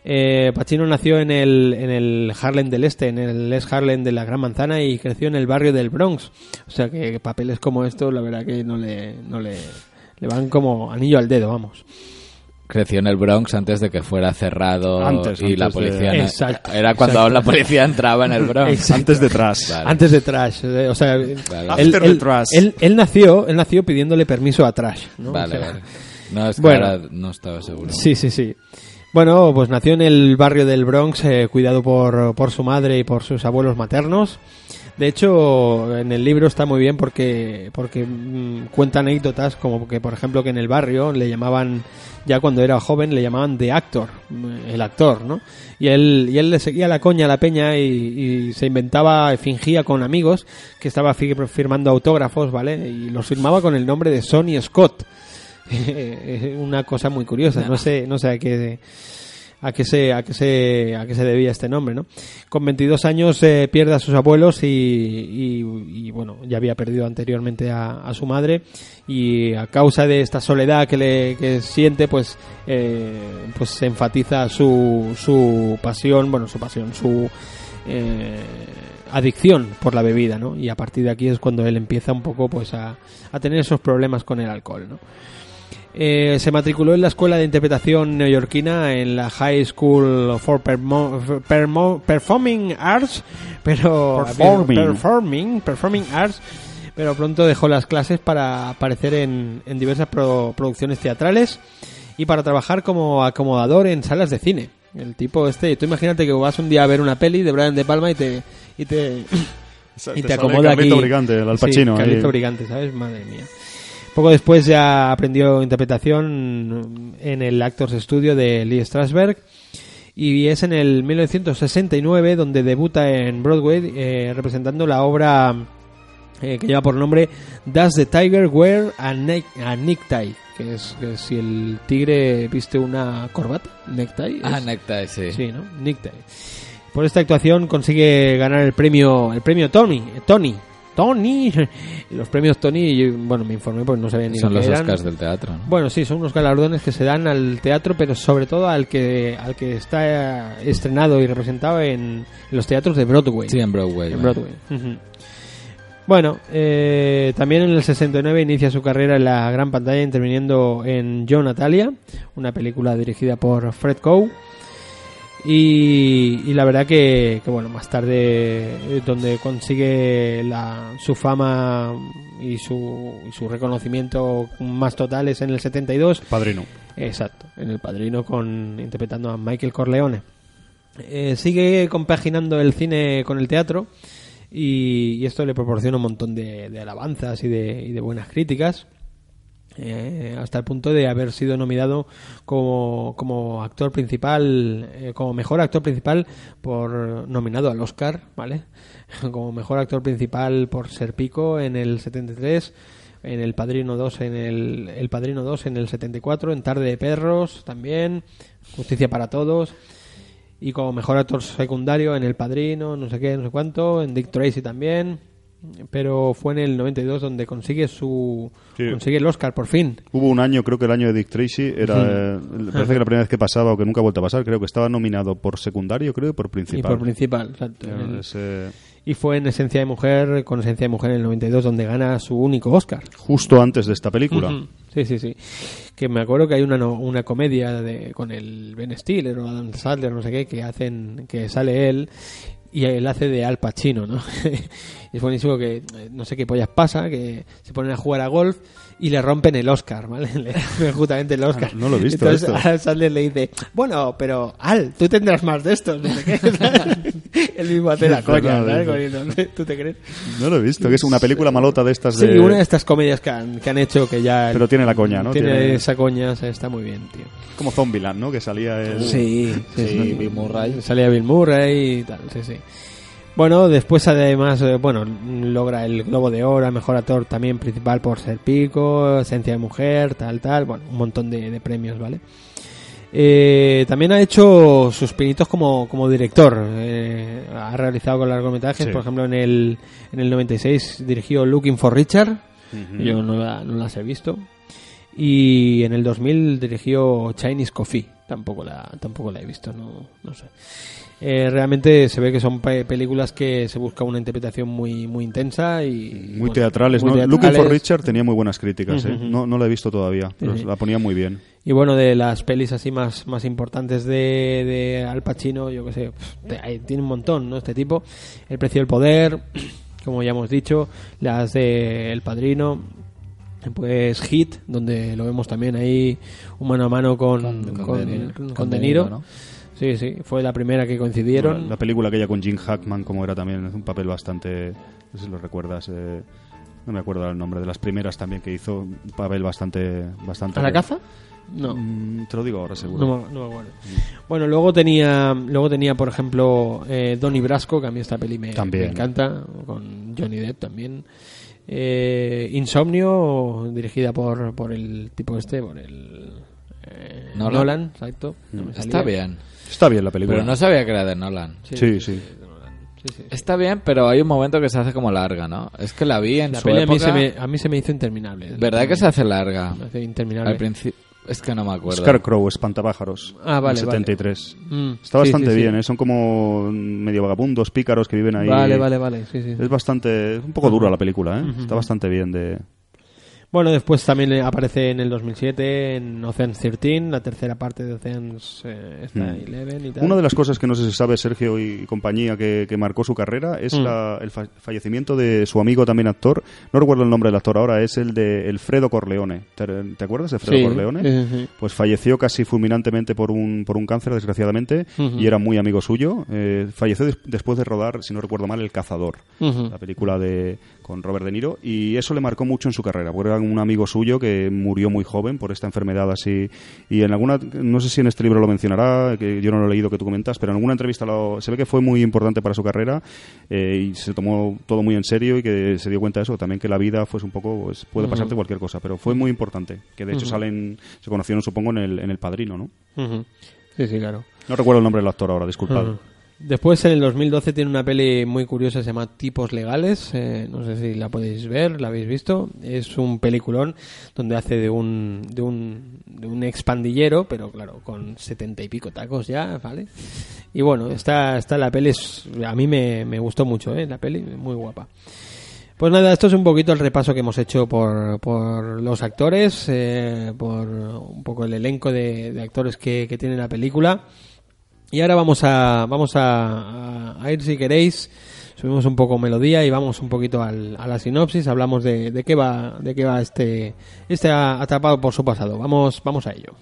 B: Eh, Pacino nació en el, en el Harlem del Este, en el East Harlem de la Gran Manzana y creció en el barrio del Bronx. O sea que papeles como estos, la verdad que no le, no le, le van como anillo al dedo, vamos.
D: Creció en el Bronx antes de que fuera cerrado
C: Antes,
D: y la
C: antes de-
D: policía... no-
B: Exacto,
D: Era cuando
B: exacto.
D: la policía entraba en el [laughs] Bronx.
B: Exacto.
C: Antes de Trash.
D: Vale.
B: Antes de Trash, eh, o sea, él,
C: After the
B: él-
C: Trash.
B: él- él nació, él nació pidiéndole permiso a Trash, ¿no?
D: Vale,
B: O sea,
D: vale. No, es que
B: Bueno.
D: ahora no estaba seguro.
B: Sí, sí, sí. Bueno, pues nació en el barrio del Bronx, eh, cuidado por, por su madre y por sus abuelos maternos. De hecho, en el libro está muy bien porque, porque mm, cuenta anécdotas como que, por ejemplo, que en el barrio le llamaban, ya cuando era joven, le llamaban The Actor, mm, el actor, ¿no? Y él, y él le seguía la coña a la peña y, y se inventaba, fingía con amigos que estaba fi- firmando autógrafos, ¿vale? Y los firmaba con el nombre de Sonny Scott. [laughs] una cosa muy curiosa no sé no sé a qué a qué se a qué se a qué se debía este nombre no con 22 años eh, pierde a sus abuelos y, y- y, bueno ya había perdido anteriormente a, a su madre y a causa de esta soledad que le que siente pues eh, pues se enfatiza su su pasión bueno su pasión su eh, adicción por la bebida, ¿no? Y a partir de aquí es cuando él empieza un poco pues a, a tener esos problemas con el alcohol, ¿no? Eh, se matriculó en la escuela de interpretación neoyorquina en la High School for Permo- Permo- Performing Arts, pero
C: Performing.
B: performing, performing arts, pero pronto dejó las clases para aparecer en, en diversas pro- producciones teatrales y para trabajar como acomodador en salas de cine. El tipo este, tú imagínate que vas un día a ver una peli de Brian De Palma y te y te y te, acomoda aquí.
C: Brigante, el Al Pacino.
B: Sí,
C: ahí.
B: ¿sabes? Madre mía. Poco después ya aprendió interpretación en el Actors Studio de Lee Strasberg y es en el 1969 donde debuta en Broadway eh, representando la obra eh, que lleva por nombre Does the Tiger Wear a, ne- a Necktie? Que es, que si el tigre viste una corbata, necktie.
D: Ah, Necktie, sí.
B: Sí, ¿no? Necktie. Por esta actuación consigue ganar el premio, el premio Tony, Tony, Tony. Los premios Tony, yo, bueno, me informé porque no sabía ni
D: Son
B: lo
D: los
B: eran.
D: Oscars del teatro, ¿no?
B: Bueno, sí, son unos galardones que se dan al teatro, pero sobre todo al que al que está eh, estrenado y representado en, los teatros de Broadway.
D: Sí, en Broadway.
B: En. Broadway. Bueno, eh, también en el 69 inicia su carrera en la gran pantalla interviniendo en Yo Natalia, una película dirigida por Fred Coe. Y, y la verdad que, que, bueno, más tarde eh, donde consigue la, su fama y su, y su reconocimiento más total es en el 72
C: Padrino.
B: Exacto, en El Padrino con interpretando a Michael Corleone. Eh, sigue compaginando el cine con el teatro y, y esto le proporciona un montón de, de alabanzas y de, y de buenas críticas. Eh, hasta el punto de haber sido nominado como, como actor principal, eh, como mejor actor principal por nominado al Oscar, ¿vale? [laughs] Como mejor actor principal por Serpico en el 73, en El Padrino 2 en el, el Padrino 2 en el 74, en Tarde de Perros también, Justicia para Todos y como mejor actor secundario en El Padrino, no sé qué, no sé cuánto, en Dick Tracy también. Pero fue en el 92 donde consigue su
C: Sí.
B: consigue el Oscar por fin.
C: Hubo un año, creo que el año de Dick Tracy, era, eh, parece que la primera vez que pasaba o que nunca ha vuelto a pasar, creo que estaba nominado por secundario, creo, y por
B: Y
C: principal.
B: por principal, exacto. El-
C: ese-
B: Y fue en Esencia de Mujer, con Esencia de Mujer en el 92, donde gana su único Oscar.
C: justo antes de esta película.
B: Sí, sí, sí. Que me acuerdo que hay una, una comedia de, con el Ben Stiller o Adam Sandler, no sé qué, que hacen, que sale él y él hace de Al Pacino, ¿no? [laughs] es buenísimo que eh, no sé qué pollas pasa, que se ponen a jugar a golf y le rompen el Oscar, ¿vale? [laughs] Le justamente el Oscar.
C: Ah, no lo he visto
B: Entonces
C: esto.
B: Sandler le dice, bueno, pero Al, tú tendrás más de estos, no sé qué. [laughs] ¿sabes? Él mismo hace la [laughs] coña, ¿Tú te crees?
C: No lo he visto, que es una película malota de estas
B: Sí,
C: de...
B: una de estas comedias que han, que han hecho que ya...
C: Pero tiene la coña, ¿no?
B: Tiene,
C: Tiene-
B: esa coña, o sea, está muy bien, tío.
C: Como Zombieland, ¿no? Que salía el...
B: Sí,
D: Sí, Bill Murray.
B: Salía Bill Murray y tal, sí, sí. Bueno, después además, eh, bueno, logra el Globo de Oro, Mejor Actor también principal por ser Pico, Esencia de Mujer, tal, tal, bueno, un montón de, de premios, ¿vale? Eh, también ha hecho sus pinitos como, como director. eh, ha realizado con largometrajes,
C: Sí.
B: por ejemplo, en el, en el 96 dirigió Looking for Richard, yo no, la- no las he visto. Y en el 2000 dirigió Chinese Coffee. Tampoco la, tampoco la he visto, no, no sé. Eh, realmente se ve que son pe- películas que se busca una interpretación muy muy intensa y
C: Muy
B: bueno,
C: teatrales,
B: muy
C: ¿no? Looking for. Richard tenía muy buenas críticas, ¿eh? No, no la he visto todavía, pero la ponía muy bien.
B: Y bueno, de las pelis así más, más importantes de, de Al Pacino, yo que sé, tiene un montón, ¿no? Este tipo. El precio del poder, [clears throat] como ya hemos dicho, las de El Padrino, pues Hit, donde lo vemos también ahí un mano a mano con, con,
D: Con De Niro.
B: con
D: Con
B: De
D: De
B: Niro.
D: Niro, ¿no?
B: Sí, sí, fue la primera que coincidieron.
C: La, la película aquella con Jim Hackman, como era también, es un papel bastante... No sé si lo recuerdas, eh, no me acuerdo el nombre, de las primeras también que hizo, un papel bastante... bastante
B: ¿A la caza? No.
C: Mm, te lo digo ahora seguro.
B: No, me- no me acuerdo. Bueno, luego tenía, luego tenía por ejemplo, eh, Donnie Brasco, que a mí esta peli me,
C: También.
B: me encanta, con Johnny Depp también. Eh, Insomnio, dirigida por, por el tipo este, por el eh,
D: Nolan.
B: Nolan. exacto. no me
D: Está bien.
C: Está bien la película.
D: Pero no sabía que era de Nolan.
B: Sí,
C: Sí, sí.
B: Nolan. Sí, sí.
D: Está bien, pero hay un momento que se hace como larga, ¿no? Es que la vi en
B: La
D: su
B: peli a mí,
D: época.
B: se me, a mí se me hizo interminable.
D: ¿Verdad que se hace larga?
B: Me hace interminable.
D: Al principio. Es que no me acuerdo.
C: Scarecrow, Espantapájaros.
B: Ah, vale, vale.
C: 73.
B: Mm,
C: Está
B: sí,
C: bastante
B: sí, sí.
C: bien, ¿eh? Son como medio vagabundos, pícaros que viven ahí.
B: Vale, vale, vale. Sí, sí.
C: Es bastante... Es un poco dura la película, ¿eh? Está bastante bien de...
B: Bueno, después también aparece en el 2007 en Ocean's 13, la tercera parte de Ocean's eh, esta,
C: Mm.
B: 11 y tal.
C: Una de las cosas que no sé si sabe Sergio y compañía que, que marcó su carrera es
B: Mm.
C: la- el fa- fallecimiento de su amigo también actor. No recuerdo el nombre del actor ahora, es el de Alfredo Corleone. ¿Te, te acuerdas de Alfredo
B: Sí,
C: Corleone?
B: sí, sí, sí.
C: Pues falleció casi fulminantemente por un, por un cáncer, desgraciadamente, y era muy amigo suyo. Eh, falleció des- después de rodar, si no recuerdo mal, El Cazador, la película de con Robert De Niro, y eso le marcó mucho en su carrera, porque era un amigo suyo que murió muy joven por esta enfermedad así. Y en alguna, no sé si en este libro lo mencionará, que yo no lo he leído que tú comentas, pero en alguna entrevista lo- se ve que fue muy importante para su carrera eh, y se tomó todo muy en serio y que se dio cuenta de eso, también que la vida fuese un poco, pues, puede pasarte cualquier cosa, pero fue muy importante, que de hecho salen, se conocieron supongo en el, en el Padrino, ¿no?
B: Sí, sí, claro.
C: No recuerdo el nombre del actor ahora, disculpad.
B: Después, en el 2012, tiene una peli muy curiosa, se llama Tipos Legales. eh, no sé si la podéis ver, la habéis visto. Es un peliculón donde hace de un, de un, de un expandillero, pero claro, con setenta y pico tacos ya, ¿vale? Y bueno, esta, esta la peli a mí me, me gustó mucho, ¿eh? La peli, muy guapa. Pues nada, esto es un poquito el repaso que hemos hecho por, por los actores, eh, por un poco el elenco de, de actores que, que tiene la película. Y ahora vamos a vamos a, a- a ir si queréis. Subimos un poco melodía y vamos un poquito al- a la sinopsis. Hablamos de, de qué va de qué va este este atrapado por su pasado. Vamos vamos a ello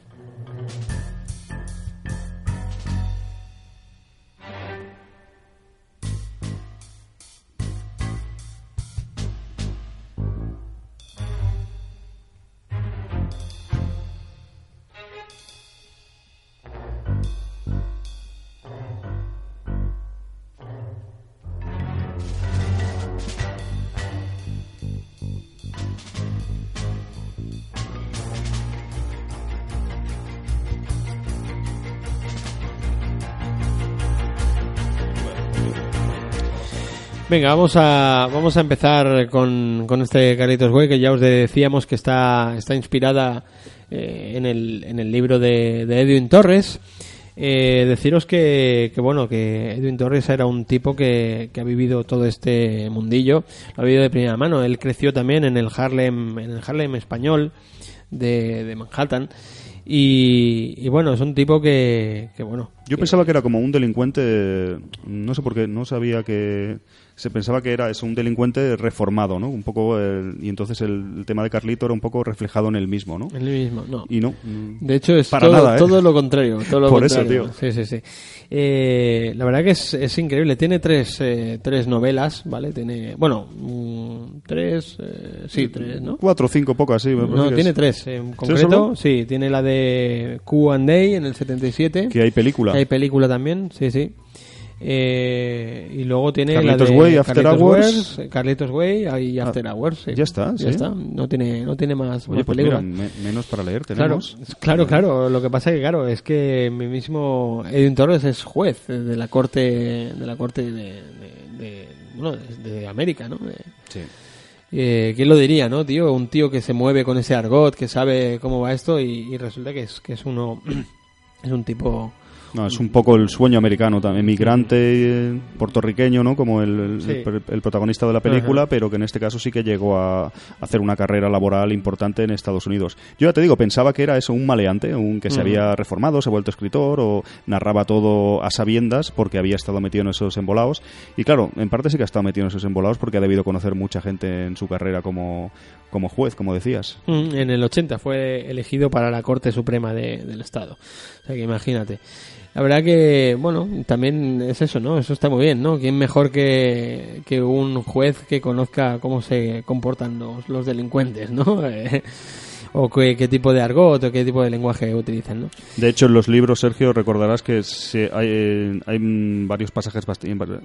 B: Venga, vamos a, vamos a empezar con, con este Carlitos Way, que ya os decíamos que está, está inspirada eh, en, el, en el libro de, de Edwin Torres. Eh, deciros que, que, bueno, que Edwin Torres era un tipo que, que ha vivido todo este mundillo, lo ha vivido de primera mano. Él creció también en el Harlem, en el Harlem español de, de Manhattan. Y, y bueno, es un tipo que, que bueno.
C: Yo
B: que-
C: pensaba que era como un delincuente, no sé por qué, no sabía que se pensaba que era eso, un delincuente reformado, ¿no? Un poco el- y entonces el, el tema de Carlito era un poco reflejado en él mismo, ¿no?
B: Él mismo, no.
C: Y no.
B: De hecho, es
C: Para
B: todo,
C: nada, ¿eh?
B: todo lo contrario. Todo lo [laughs]
C: Por eso,
B: contrario.
C: tío.
B: Sí, sí, sí. Eh, la verdad que es, es increíble. Tiene tres, eh, tres novelas, ¿vale? Tiene, bueno, mm, tres, eh, sí, tres, ¿no?
C: Cuatro o cinco pocas, sí. me parece
B: No, tiene
C: es.
B: tres. En concreto, sí, tiene la de Q&A en el 77.
C: Que hay película.
B: Hay película también, sí, sí. Eh, y luego tiene
C: Carlitos
B: la de
C: Way, After
B: Carlitos
C: Hours.
B: Wars, eh, Carlitos Way y After Hours.
C: ya está,
B: Ya
C: sí.
B: está. No tiene, no tiene más,
C: Oye,
B: más
C: pues
B: película.
C: mira, me- menos para leer
B: Claro,
C: tenemos.
B: claro, claro. Lo que pasa que claro es que mi mismo Edwin Torres es juez de la corte de la corte de, de- de- bueno, de, América, ¿no?
C: Sí.
B: eh, ¿Quién lo diría, no, tío? Un tío que se mueve con ese argot, que sabe cómo va esto y, y resulta que es que es uno [clears throat] es un tipo
C: No, es un poco el sueño americano también, migrante eh, puertorriqueño, ¿no? Como el, el-
B: Sí.
C: el- el protagonista de la película,
B: Ajá.
C: pero que en este caso sí que llegó a hacer una carrera laboral importante en Estados Unidos. Yo ya te digo, pensaba que era eso, un maleante, un que se había reformado, se ha vuelto escritor o narraba todo a sabiendas porque había estado metido en esos embolados. Y claro, en parte sí que ha estado metido en esos embolados porque ha debido conocer mucha gente en su carrera como, como juez, como decías.
B: Mm, En el 80 fue elegido para la Corte Suprema de- del Estado. O sea que imagínate. La verdad que, bueno, también es eso, ¿no? Eso está muy bien, ¿no? ¿Quién mejor que, que un juez que conozca cómo se comportan los, los delincuentes, ¿no? [laughs] O qué, qué tipo de argot o qué tipo de lenguaje utilizan, ¿no?
C: De hecho, en los libros, Sergio, recordarás que se- hay, eh, hay varios pasajes,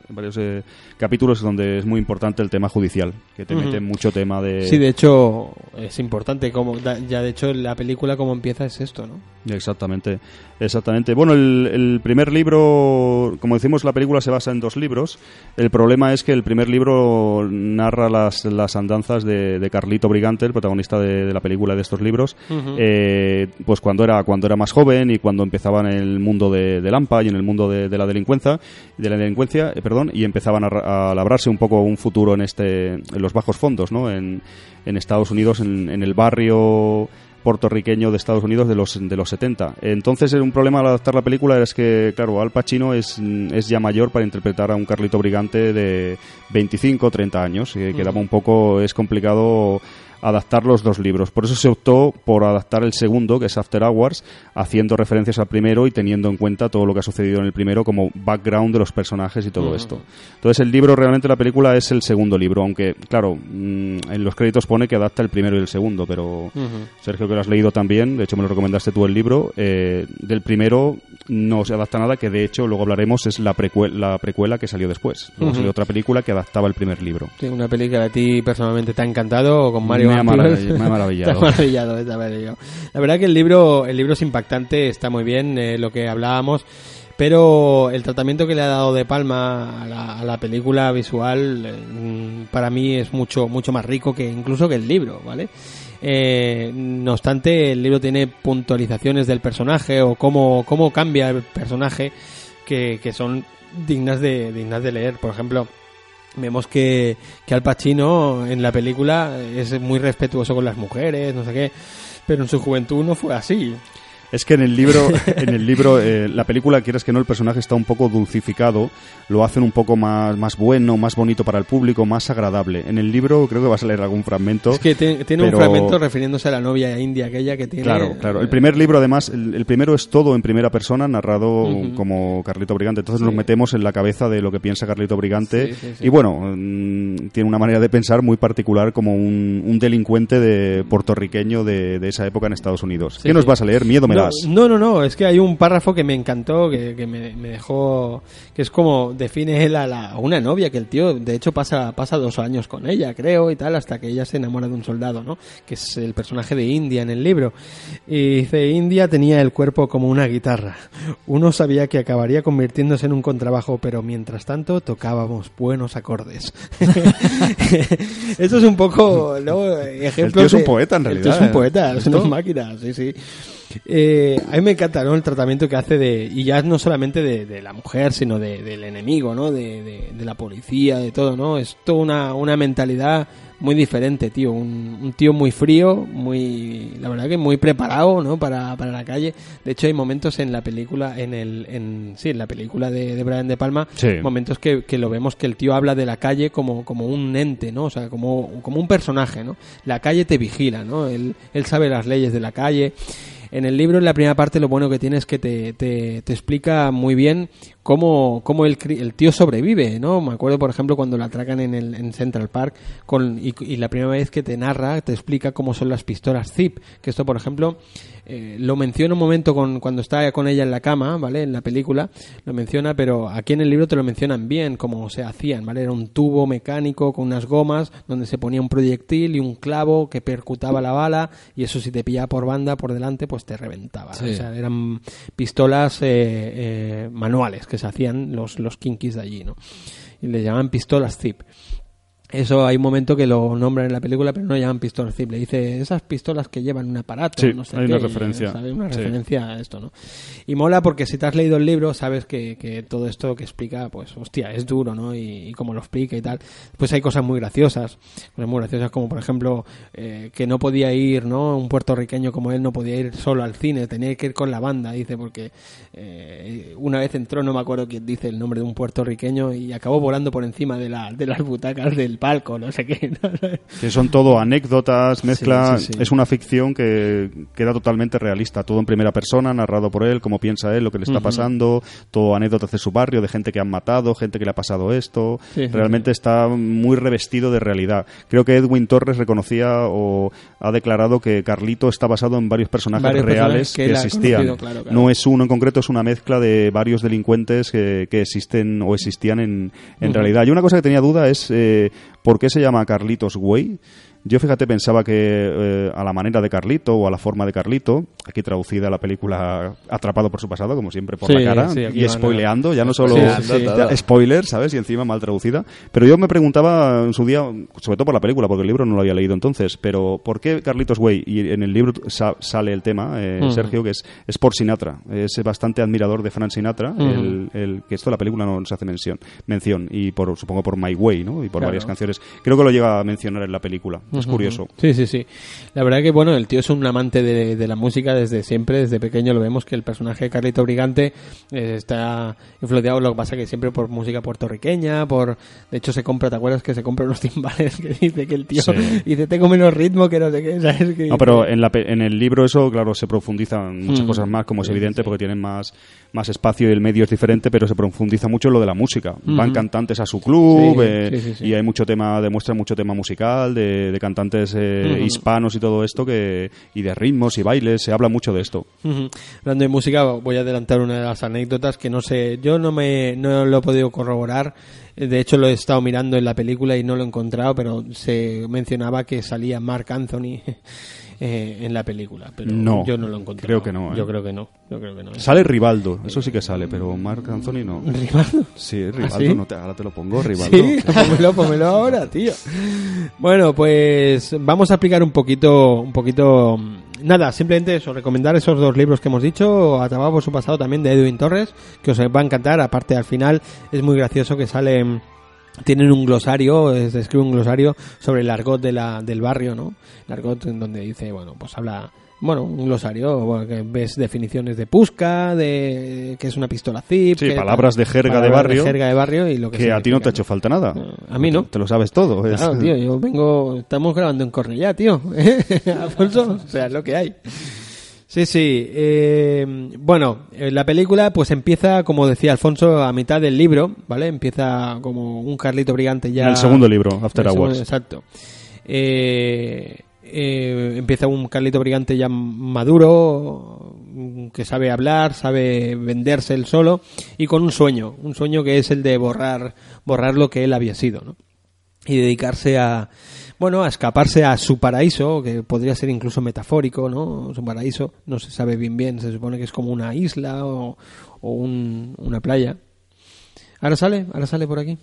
C: varios eh, capítulos donde es muy importante el tema judicial, que te
B: Ujú.
C: mete mucho tema de...
B: Sí, de hecho, es importante. como Ya de hecho, la película como empieza es esto, ¿no?
C: Exactamente, exactamente. Bueno, el, el primer libro, como decimos, la película se basa en dos libros. El problema es que el primer libro narra las, las andanzas de, de Carlito Brigante, el protagonista de, de la película de estos libros, eh, pues cuando era cuando era más joven y cuando empezaba en el mundo de, del AMPA y en el mundo de, de la delincuencia, de la delincuencia, eh, perdón, y empezaban a, a labrarse un poco un futuro en este, en los bajos fondos, ¿no? En, en Estados Unidos, en, en el barrio puertorriqueño de Estados Unidos de los de los 70. Entonces, un problema al adaptar la película es que, claro, Al Pacino es, es ya mayor para interpretar a un Carlito Brigante de 25 o 30 años. y quedaba un poco, es complicado adaptar los dos libros. Por eso se optó por adaptar el segundo, que es After Hours, haciendo referencias al primero y teniendo en cuenta todo lo que ha sucedido en el primero como background de los personajes y todo esto. Entonces el libro, realmente la película es el segundo libro, aunque, claro, mm, en los créditos pone que adapta el primero y el segundo, pero. Sergio, que lo has leído también, de hecho me lo recomendaste tú el libro, eh, del primero no se adapta nada, que de hecho luego hablaremos, es la, precue- la precuela que salió después. Luego salió otra película que adaptaba el primer libro.
B: Sí, una película que a ti personalmente te ha encantado con Mario
C: Me ha
B: Van
C: marav-
B: Peebles.
C: me ha maravillado. [laughs]
B: Maravillado, maravillado. La verdad que el libro, el libro es impactante, está muy bien, eh, lo que hablábamos, pero el tratamiento que le ha dado De Palma a la, a la película visual eh, para mí es mucho, mucho más rico que incluso que el libro, ¿vale? Eh, no obstante, el libro tiene puntualizaciones del personaje o cómo, cómo cambia el personaje que, que son dignas de, dignas de leer. Por ejemplo, vemos que, que Al Pacino en la película es muy respetuoso con las mujeres, no sé qué, pero en su juventud no fue así.
C: Es que en el libro, en el libro, eh, la película, quieres que no, el personaje está un poco dulcificado, lo hacen un poco más, más bueno, más bonito para el público, más agradable. En el libro creo que vas a leer algún fragmento.
B: Es que tiene, tiene un
C: pero-
B: fragmento refiriéndose a la novia india, aquella que tiene...
C: Claro, claro. El primer libro, además, el, el primero es todo en primera persona, narrado
B: Ujú.
C: como Carlito Brigante. Entonces
B: Sí.
C: nos metemos en la cabeza de lo que piensa Carlito Brigante.
B: Sí, sí.
C: Y bueno, mm, tiene una manera de pensar muy particular como un, un delincuente de puertorriqueño de, de esa época en Estados Unidos. ¿Qué nos vas a leer? Miedo me verás.
B: No, no, no, es que hay un párrafo que me encantó, que, que me, me dejó, que es como define él a, la, a una novia, que el tío, de hecho, pasa, pasa dos años con ella, creo, y tal, hasta que ella se enamora de un soldado, ¿no? Que es el personaje de India en el libro. Y dice, India tenía el cuerpo como una guitarra. Uno sabía que acabaría convirtiéndose en un contrabajo, pero mientras tanto tocábamos buenos acordes. [laughs] Eso es un poco, ¿no? Ejemplo
C: tío es un poeta, en
B: el tío es
C: realidad,
B: un poeta, es una máquina, sí, sí. Eh, a mí me encanta ¿no? el tratamiento que hace de, y ya no solamente de, de la mujer, sino de- del enemigo, ¿no? De, de- de la policía, de todo, ¿no? Es toda una, una mentalidad muy diferente, tío. Un, un tío muy frío, muy, la verdad que muy preparado, ¿no? Para, para la calle. De hecho, hay momentos en la película, en el, en, sí, en la película de, de Brian De Palma,
C: Sí.
B: momentos que, que lo vemos que el tío habla de la calle como, como un ente, ¿no? O sea, como, como un personaje, ¿no? La calle te vigila, ¿no? Él, él sabe las leyes de la calle. En el libro, en la primera parte, lo bueno que tiene es que te, te, te explica muy bien cómo, cómo el, el tío sobrevive, ¿no? Me acuerdo, por ejemplo, cuando lo atracan en, el, en Central Park con, y, y la primera vez que te narra, te explica cómo son las pistolas Zip. Que esto, por ejemplo, eh, lo menciona un momento con, cuando está con ella en la cama, ¿vale? En la película, lo menciona, pero aquí en el libro te lo mencionan bien, cómo se hacían, ¿vale? Era un tubo mecánico con unas gomas donde se ponía un proyectil y un clavo que percutaba la bala y eso si te pillaba por banda, por delante, pues te reventaba.
A: Sí.
B: O sea, eran pistolas eh, eh, manuales que se hacían los, los kinkis de allí, ¿no? Y le llamaban pistolas zip. Eso hay un momento que lo nombran en la película, pero no llaman pistolas zip. Le dice esas pistolas que llevan un aparato.
C: Sí,
B: no sé
C: hay
B: qué,
C: una referencia.
B: ¿sabes? Una
C: Sí.
B: referencia a esto, ¿no? Y mola porque si te has leído el libro, sabes que, que todo esto que explica, pues, hostia, es duro, ¿no? Y, y como lo explica y tal. Pues hay cosas muy graciosas. Cosas muy graciosas como, por ejemplo, eh, que no podía ir, ¿no? Un puertorriqueño como él no podía ir solo al cine, tenía que ir con la banda, dice, porque eh, una vez entró, no me acuerdo quién dice el nombre de un puertorriqueño y acabó volando por encima de, la, de las butacas del palco, no sé qué. [laughs]
C: Que son todo anécdotas, mezcla.
B: Sí, sí, sí.
C: Es una ficción que queda totalmente realista. Todo en primera persona, narrado por él, cómo piensa él, lo que le está pasando. Todo anécdotas de su barrio, de gente que han matado, gente que le ha pasado esto. Realmente está muy revestido de realidad. Creo que Edwin Torres reconocía o ha declarado que Carlito está basado en varios personajes
B: Varios
C: reales
B: personajes que
C: que, existían.
B: conocido, claro, claro.
C: No es uno en concreto, es una mezcla de varios delincuentes que, que existen o existían en, en realidad. Y una cosa que tenía duda es eh, por qué se llama Carlitos Way. Yo, fíjate, pensaba que eh, a la manera de Carlito o a la forma de Carlito, aquí traducida la película Atrapado por su pasado, como siempre por
B: Sí,
C: la cara,
B: sí,
C: y spoileando, ya no solo
B: Sí, sí, sí.
C: ya, spoiler, ¿sabes? Y encima mal traducida. Pero yo me preguntaba en su día, sobre todo por la película, porque el libro no lo había leído entonces, pero ¿por qué Carlitos Way? Y en el libro sa- sale el tema, eh,
B: Ujú.
C: Sergio, que es, es por Sinatra. Es bastante admirador de Frank Sinatra,
B: Ujú.
C: el, el- que esto en la película no se hace mención, mención y por supongo por My Way, ¿no? Y por
B: Claro.
C: varias canciones. Creo que lo llega a mencionar en la película. Es curioso.
B: Sí, sí, sí. La verdad que, bueno, el tío es un amante de, de la música desde siempre, desde pequeño lo vemos que el personaje de Carlito Brigante eh, está influenciado, lo que pasa que siempre por música puertorriqueña, por... De hecho se compra, ¿te acuerdas que se compra unos [laughs] timbales que dice que el tío
C: Sí.
B: dice, tengo menos ritmo que no sé qué, ¿sabes? Que
C: No, pero en, la, en el libro eso, claro, se profundizan muchas
B: Mm.
C: cosas más, como es
B: Sí,
C: evidente,
B: sí.
C: porque tienen más, más espacio y el medio es diferente, pero se profundiza mucho en lo de la música. Van cantantes a su club
B: Sí,
C: eh,
B: sí, sí, sí.
C: y hay mucho tema, demuestra mucho tema musical de, de cantantes eh, hispanos y todo esto, que y de ritmos y bailes, se habla mucho de esto.
B: Hablando de música, voy a adelantar una de las anécdotas que no sé, yo no me no lo he podido corroborar. De hecho, lo he estado mirando en la película y no lo he encontrado, pero se mencionaba que salía Mark Anthony [laughs] eh, en la película, pero
C: No,
B: yo no lo he encontrado.
C: creo que no, ¿eh?
B: Yo creo que no. Yo creo que no.
C: Sale Rivaldo, eso sí que sale, pero Marc Anthony no.
B: ¿Rivaldo?
C: Sí, Rivaldo,
B: ¿Ah, sí?
C: no te- ahora te lo pongo, Rivaldo. [laughs]
B: Sí, pómelo, pómelo ahora, tío. Bueno, pues vamos a explicar un poquito, un poquito, mm, nada, simplemente eso, recomendar esos dos libros que hemos dicho, Atrapado por su pasado también de Edwin Torres, que os va a encantar, aparte al final es muy gracioso que sale tienen un glosario, es- escribe un glosario sobre el argot de la, del barrio, ¿no? El argot en donde dice, bueno, pues habla, bueno, un glosario, bueno, que ves definiciones de pusca, de que es una pistola zip,
C: Sí,
B: que-
C: palabras de jerga de barrio,
B: jerga de barrio y lo que,
C: Que a ti no te ha hecho falta nada.
B: A mí no.
C: Te lo sabes todo. es-
B: Claro, tío, yo vengo, estamos grabando en Cornellá, tío. [laughs] Alfonso, o sea, es lo que hay. Sí, sí. eh, bueno, eh, la película pues empieza, como decía Alfonso, a mitad del libro, ¿vale? Empieza como un Carlito Brigante ya...
C: En el segundo libro, After
B: El segundo,
C: Hours.
B: Exacto. Eh, eh, empieza un Carlito Brigante ya maduro, que sabe hablar, sabe venderse él solo y con un sueño, un sueño que es el de borrar, borrar lo que él había sido, ¿no? Y dedicarse a, bueno, a escaparse a su paraíso, que podría ser incluso metafórico, ¿no? Su paraíso, no se sabe bien bien, se supone que es como una isla o, o un- una playa. Ahora sale, ahora sale por aquí.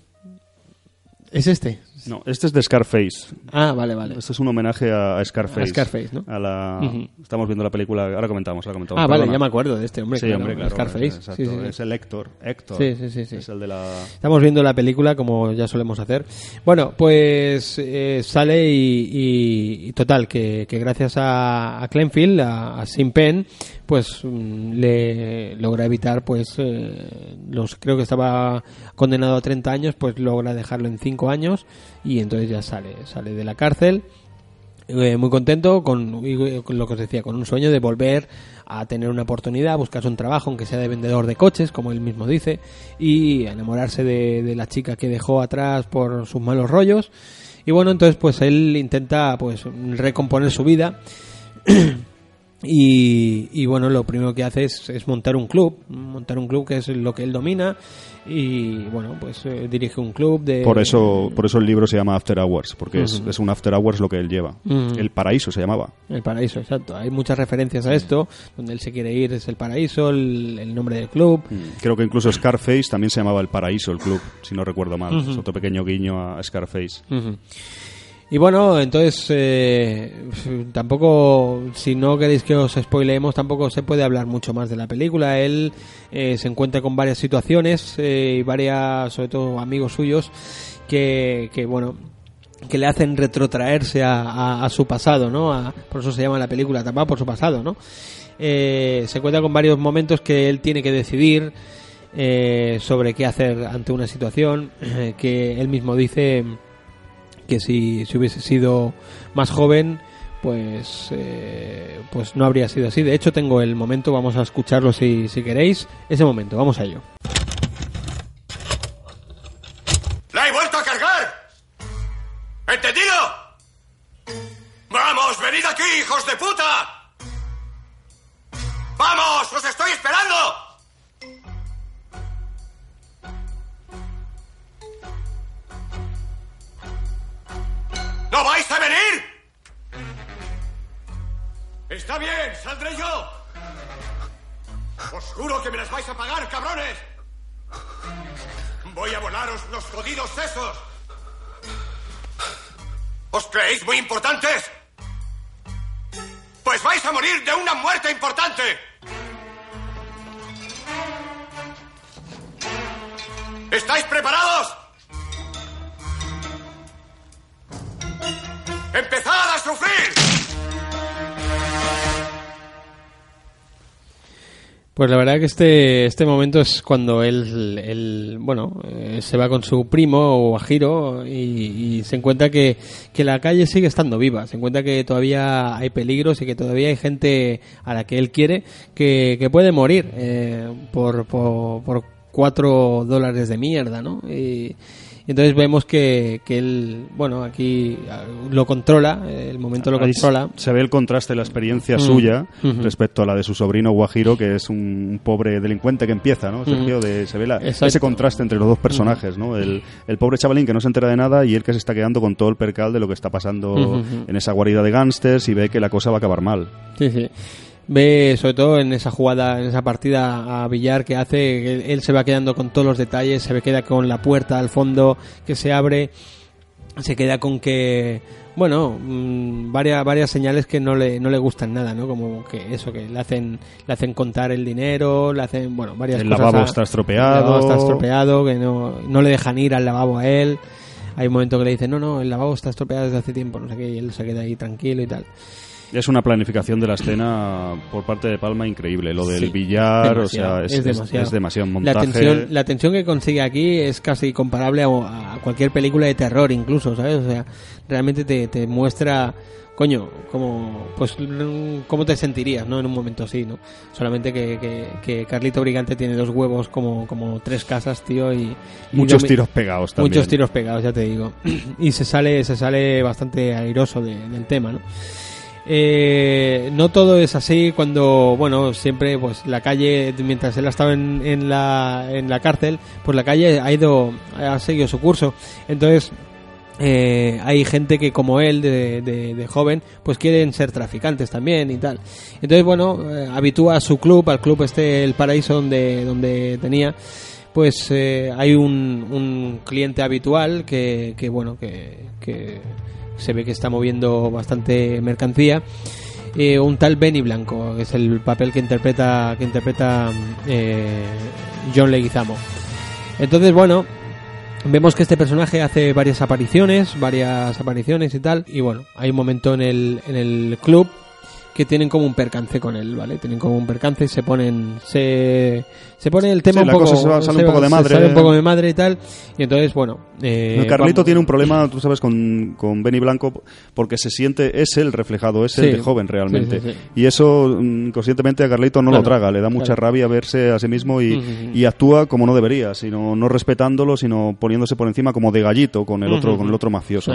B: ¿Es este?
C: No, este es de Scarface.
B: Ah, vale, vale.
C: Este es un homenaje a a Scarface.
B: A Scarface, ¿no?
C: A la... Estamos viendo la película, ahora comentamos, ahora comentamos.
B: Ah, vale, ya me acuerdo de este hombre.
C: Sí,
B: claro,
C: hombre, claro.
B: Scarface.
C: Exacto,
B: Sí, sí, sí.
C: Es el Héctor. Héctor.
B: Sí, sí, sí.
C: Es el de la...
B: Estamos viendo la película como ya solemos hacer. Bueno, pues eh, sale y, y- y total, que, que gracias a, a Clenfield, a, a Sin Pen, pues mm, le logra evitar, pues, eh, los creo que estaba condenado a 30 años, pues logra dejarlo en 5 años y entonces ya sale, sale de la cárcel. Eh, muy contento con, y, con lo que os decía, con un sueño de volver a tener una oportunidad, buscarse un trabajo, aunque sea de vendedor de coches, como él mismo dice, y enamorarse de, de la chica que dejó atrás por sus malos rollos. Y bueno, entonces pues él intenta pues recomponer su vida [clears throat] y, y bueno, lo primero que hace es, es montar un club, montar un club que es lo que él domina y bueno, pues eh, dirige un club de...
C: Por eso, por eso el libro se llama After Hours, porque es, es un After Hours lo que él lleva. El paraíso se llamaba.
B: El paraíso, exacto. Hay muchas referencias a esto, donde él se quiere ir es el paraíso, el, el nombre del club.
C: Creo que incluso Scarface también se llamaba El Paraíso, el club, si no recuerdo mal. Es otro pequeño guiño a Scarface.
B: Y bueno, entonces eh, tampoco, si no queréis que os spoileemos, tampoco se puede hablar mucho más de la película. Él eh, se encuentra con varias situaciones eh, y varias, sobre todo amigos suyos, que, que bueno, que le hacen retrotraerse a, a- a su pasado, ¿no? A- por eso se llama la película, tapada por su pasado, ¿no? Eh, se encuentra con varios momentos que él tiene que decidir eh, sobre qué hacer ante una situación que él mismo dice que si, si hubiese sido más joven pues eh, pues no habría sido así de hecho tengo el momento vamos a escucharlo si, si queréis ese momento vamos a ello
E: ¡La he vuelto a cargar! ¿Entendido? ¡Vamos, venid aquí, hijos de puta! ¡Vamos, os estoy esperando! ¿No vais a venir? Está bien, saldré yo. Os juro que me las vais a pagar, cabrones. Voy a volaros los jodidos sesos. ¿Os creéis muy importantes? Pues vais a morir de una muerte importante. ¿Estáis preparados? ¡Empezad a sufrir!
B: Pues la verdad que este, este momento es cuando él, él, bueno, eh, se va con su primo Guajiro y, y se encuentra que, que la calle sigue estando viva, se encuentra que todavía hay peligros y que todavía hay gente a la que él quiere que, que puede morir eh, por, por, por cuatro dólares de mierda, ¿no? Y, y entonces vemos que, que él, bueno, aquí ah, lo controla, eh, el momento lo
C: Ahí
B: controla.
C: Se ve el contraste de la experiencia
B: Mm.
C: suya
B: Ujú.
C: respecto a la de su sobrino Guajiro, que es un pobre delincuente que empieza, ¿no? Sergio, de, se ve la- ese contraste entre los dos personajes, ¿no? El, el pobre chavalín que no se entera de nada y el que se está quedando con todo el percal de lo que está pasando en esa guarida de gángsters y ve que la cosa va a acabar mal.
B: Sí, sí. Ve, sobre todo en esa jugada, en esa partida a billar que hace, que él, se va quedando con todos los detalles, se queda con la puerta al fondo que se abre, se queda con que, bueno, mm, varias, varias señales que no le, no le gustan nada, ¿no? Como que eso, que le hacen, le hacen contar el dinero, le hacen, bueno, varias
C: El
B: cosas.
C: lavabo
B: a-
C: está estropeado.
B: El lavabo está estropeado, que no, no le dejan ir al lavabo a él. Hay un momento que le dicen, no, no, el lavabo está estropeado desde hace tiempo, no sé qué, y él se queda ahí tranquilo y tal.
C: Es una planificación de la escena por parte de Palma increíble. Lo del
B: Sí,
C: billar, o sea, es,
B: demasiado.
C: es demasiado
B: La
C: montaje.
B: tensión, la tensión que consigue aquí es casi comparable a, a cualquier película de terror, incluso, ¿sabes? O sea, realmente te, te muestra, coño, como, pues, cómo te sentirías, ¿no? En un momento así, ¿no? Solamente que, que, que Carlito Brigante tiene dos huevos como, como tres casas, tío, y...
C: Muchos tiros pegados también.
B: Muchos tiros pegados, ya te digo. [clears throat] y se sale, se sale bastante airoso de- del tema, ¿no? Eh, no todo es así cuando, bueno, siempre, pues la calle, mientras él ha estado en, en, la, en la cárcel, pues la calle ha ido, ha seguido su curso. Entonces, eh, hay gente que como él de, de- de joven pues quieren ser traficantes también y tal entonces bueno eh, habitúa a su club al club este el paraíso donde donde tenía pues eh, hay un, un cliente habitual que, que bueno que, que se ve que está moviendo bastante mercancía. Eh, un tal Benny Blanco que es el papel que interpreta que interpreta eh, John Leguizamo. Entonces bueno Vemos que este personaje hace varias apariciones, varias apariciones y tal, y bueno, hay un momento en el, en el club que tienen como un percance con él, ¿vale? Tienen como un percance, se ponen, se, se pone el tema
C: Sí,
B: un
C: la
B: poco,
C: se va- sale un poco de
B: se
C: madre.
B: sale un poco de madre y tal, y entonces bueno, eh,
C: El Carlito
B: vamos-
C: tiene un problema, tú sabes, con, con Benny Blanco, porque se siente, es él reflejado, es
B: Sí.
C: el de joven realmente.
B: Sí.
C: Y eso, mm, conscientemente, a Carlito no
B: Claro.
C: lo traga, le da mucha
B: Claro.
C: rabia verse a sí mismo y, y actúa como no debería, sino no respetándolo, sino poniéndose por encima como de gallito con el otro, con el otro mafioso.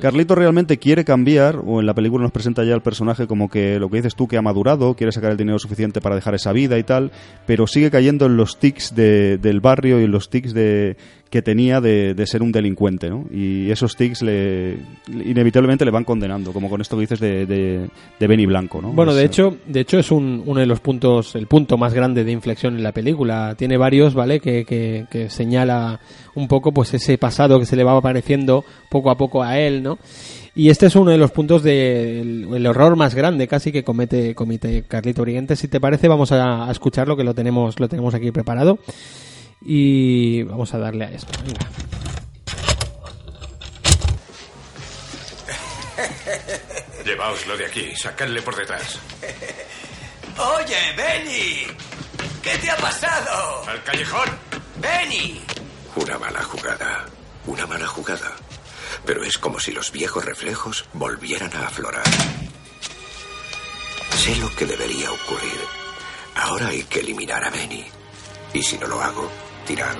C: Carlito realmente quiere cambiar, o en la película nos presenta ya el personaje como que lo que dices tú, que ha madurado, quiere sacar el dinero suficiente para dejar esa vida y tal, pero sigue cayendo en los tics de- del barrio y en los tics de, que tenía de, de ser un delincuente, ¿no? Y esos tics le, inevitablemente le van condenando, como con esto que dices de, de, de Benny Blanco, ¿no?
B: Bueno,
C: Es,
B: de hecho, de hecho es un, uno de los puntos, el punto más grande de inflexión en la película. Tiene varios, ¿vale? Que, que, que señala un poco, pues ese pasado que se le va apareciendo poco a poco a él, ¿no? Y este es uno de los puntos del el error más grande casi que comete, comete Carlito Oriente. Si te parece, vamos a, a escucharlo, que lo tenemos, lo tenemos aquí preparado. Y vamos a darle a esto. Venga. [laughs]
E: Llevaoslo de aquí, sacadle por detrás. [laughs]
F: Oye, Benny. ¿Qué te ha pasado?
E: ¡Al callejón!
F: Benny.
G: Una mala jugada. Una mala jugada. Pero es como si los viejos reflejos volvieran a aflorar. Sé lo que debería ocurrir. Ahora hay que eliminar a Benny. Y si no lo hago, dirán,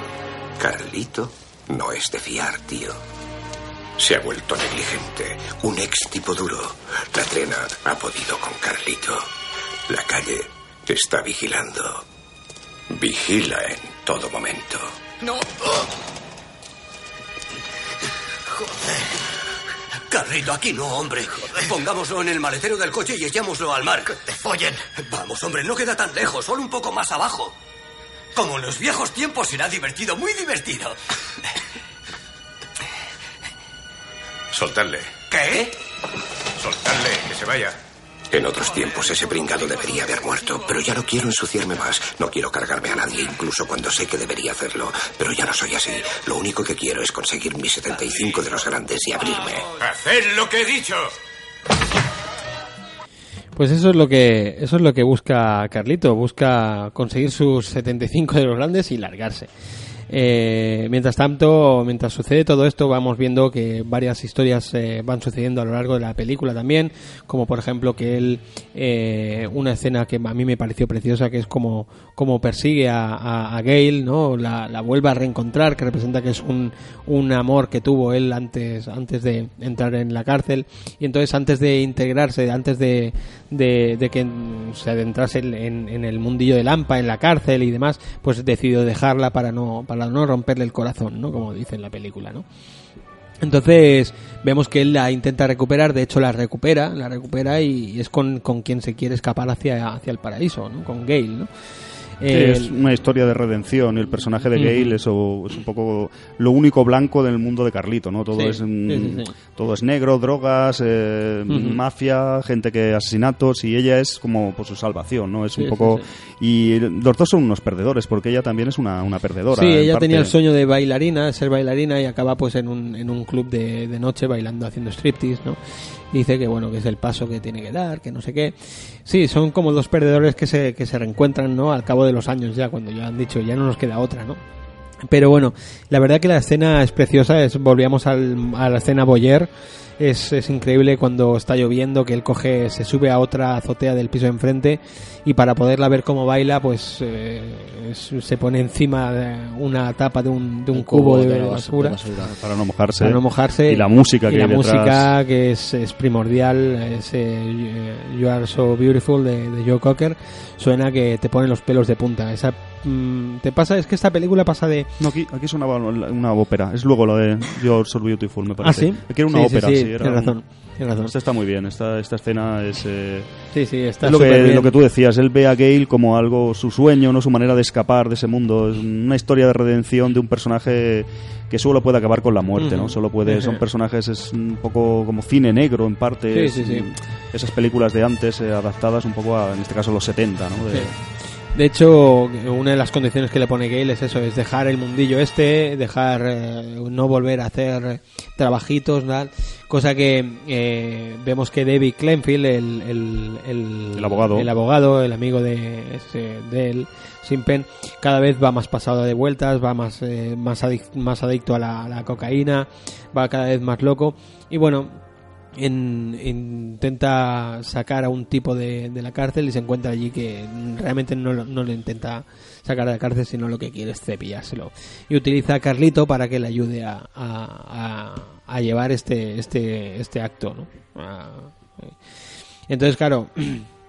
G: Carlito no es de fiar, tío. Se ha vuelto negligente, un ex tipo duro. La trena ha podido con Carlito. La calle está vigilando. Vigila en todo momento.
F: No. Carlito, aquí no, hombre. Pongámoslo en el maletero del coche y echámoslo al mar. te follen. Vamos, hombre, no queda tan lejos, solo un poco más abajo. Como en los viejos tiempos será divertido, muy divertido.
E: Soltadle.
F: ¿Qué?
E: Soltadle, que se vaya.
G: En otros tiempos ese pringado debería haber muerto, pero ya no quiero ensuciarme más. No quiero cargarme a nadie, incluso cuando sé que debería hacerlo. Pero ya no soy así. Lo único que quiero es conseguir mis 75 de los grandes y abrirme.
E: ¡Haced lo que he dicho!
B: Pues eso es lo que eso es lo que busca Carlito, busca conseguir sus 75 de los grandes y largarse. Eh, mientras tanto, mientras sucede todo esto, vamos viendo que varias historias eh, van sucediendo a lo largo de la película también, como por ejemplo que él, eh, una escena que a mí me pareció preciosa, que es como, como persigue a, a, a Gail, ¿no? La, la vuelve a reencontrar, que representa que es un, un amor que tuvo él antes, antes de entrar en la cárcel, y entonces antes de integrarse, antes de, de, de que se adentrase en, en- el mundillo de Lampa, en la cárcel y demás, pues decidió dejarla para no, para no romperle el corazón, ¿no? Como dice en la película, ¿no? Entonces vemos que él la intenta recuperar, de hecho la recupera, la recupera y es con, con quien se quiere escapar hacia, hacia el paraíso, ¿no? Con Gale, ¿no?
C: Sí,
B: Eh,
C: es una historia de redención y el personaje de
B: Ujú.
C: Gale eso es un poco lo único blanco del mundo de Carlito, ¿no? Todo
B: Sí,
C: es mm,
B: sí,
C: todo es negro, drogas, eh,
B: Ujú.
C: mafia, gente que asesinatos y ella es como pues, su salvación, ¿no? Es un poco y los dos son unos perdedores porque ella también es una, una perdedora.
B: Sí, ella
C: parte.
B: tenía el sueño de bailarina, ser bailarina y acaba pues en un, en un club de, de noche bailando, haciendo striptease, ¿no? Dice que bueno, que es el paso que tiene que dar, que no sé qué. Sí, son como dos perdedores que se, que se reencuentran, ¿no? Al cabo de los años ya, cuando ya han dicho, ya no nos queda otra, ¿no? Pero bueno, la verdad que la escena es preciosa, es, volvíamos a la escena Boyer, es, es increíble cuando está lloviendo que él coge, se sube a otra azotea del piso de enfrente y para poderla ver cómo baila, pues eh, es- se pone encima de una tapa de un, de un cubo, de,
D: de
B: basura.
D: basura.
C: Para no mojarse.
B: Para no mojarse
C: Y la música
B: y
C: que
B: la
C: hay detrás.
B: música que es, es primordial ese eh, You Are So Beautiful de, de Joe Cocker suena que te pone los pelos de punta esa mm, te pasa es que esta película pasa de
C: No, aquí, aquí sonaba una ópera. Es luego lo de You're So Beautiful, me
B: ah
C: parece.
B: sí
C: Aquí era una
B: Sí,
C: ópera,
B: sí,
C: sí.
B: sí,
C: era
B: tienes
C: un-
B: razón tienes razón
C: Esta está muy bien. Esta, esta escena es. eh,
B: sí sí está
C: es lo que, lo que tú decías. Él ve a Gale como algo, su sueño, no su manera de escapar de ese mundo. Es una historia de redención de un personaje que solo puede acabar con la muerte, ¿no? Solo puede. Son [laughs] personajes, es un poco como cine negro en parte.
B: Sí,
C: es,
B: sí, sí.
C: Esas películas de antes eh, adaptadas un poco a, en este caso, los 70, ¿no? De-.
B: De hecho, una de las condiciones que le pone Gale es eso, es dejar el mundillo este, dejar eh, no volver a hacer trabajitos, tal, cosa que eh, vemos que David Clenfield, el, el, el,
C: El abogado.
B: el abogado, el amigo de, ese- de él, Simpen, cada vez va más pasado de vueltas, va más, eh, más, adic- más adicto a la, a la cocaína, va cada vez más loco y bueno, en- intenta sacar a un tipo de, la cárcel y se encuentra allí que realmente no, no le intenta sacar de la cárcel sino lo que quiere es cepillárselo y utiliza a Carlito para que le ayude a, a- a- llevar este este este acto ¿no? A- entonces claro [clears throat]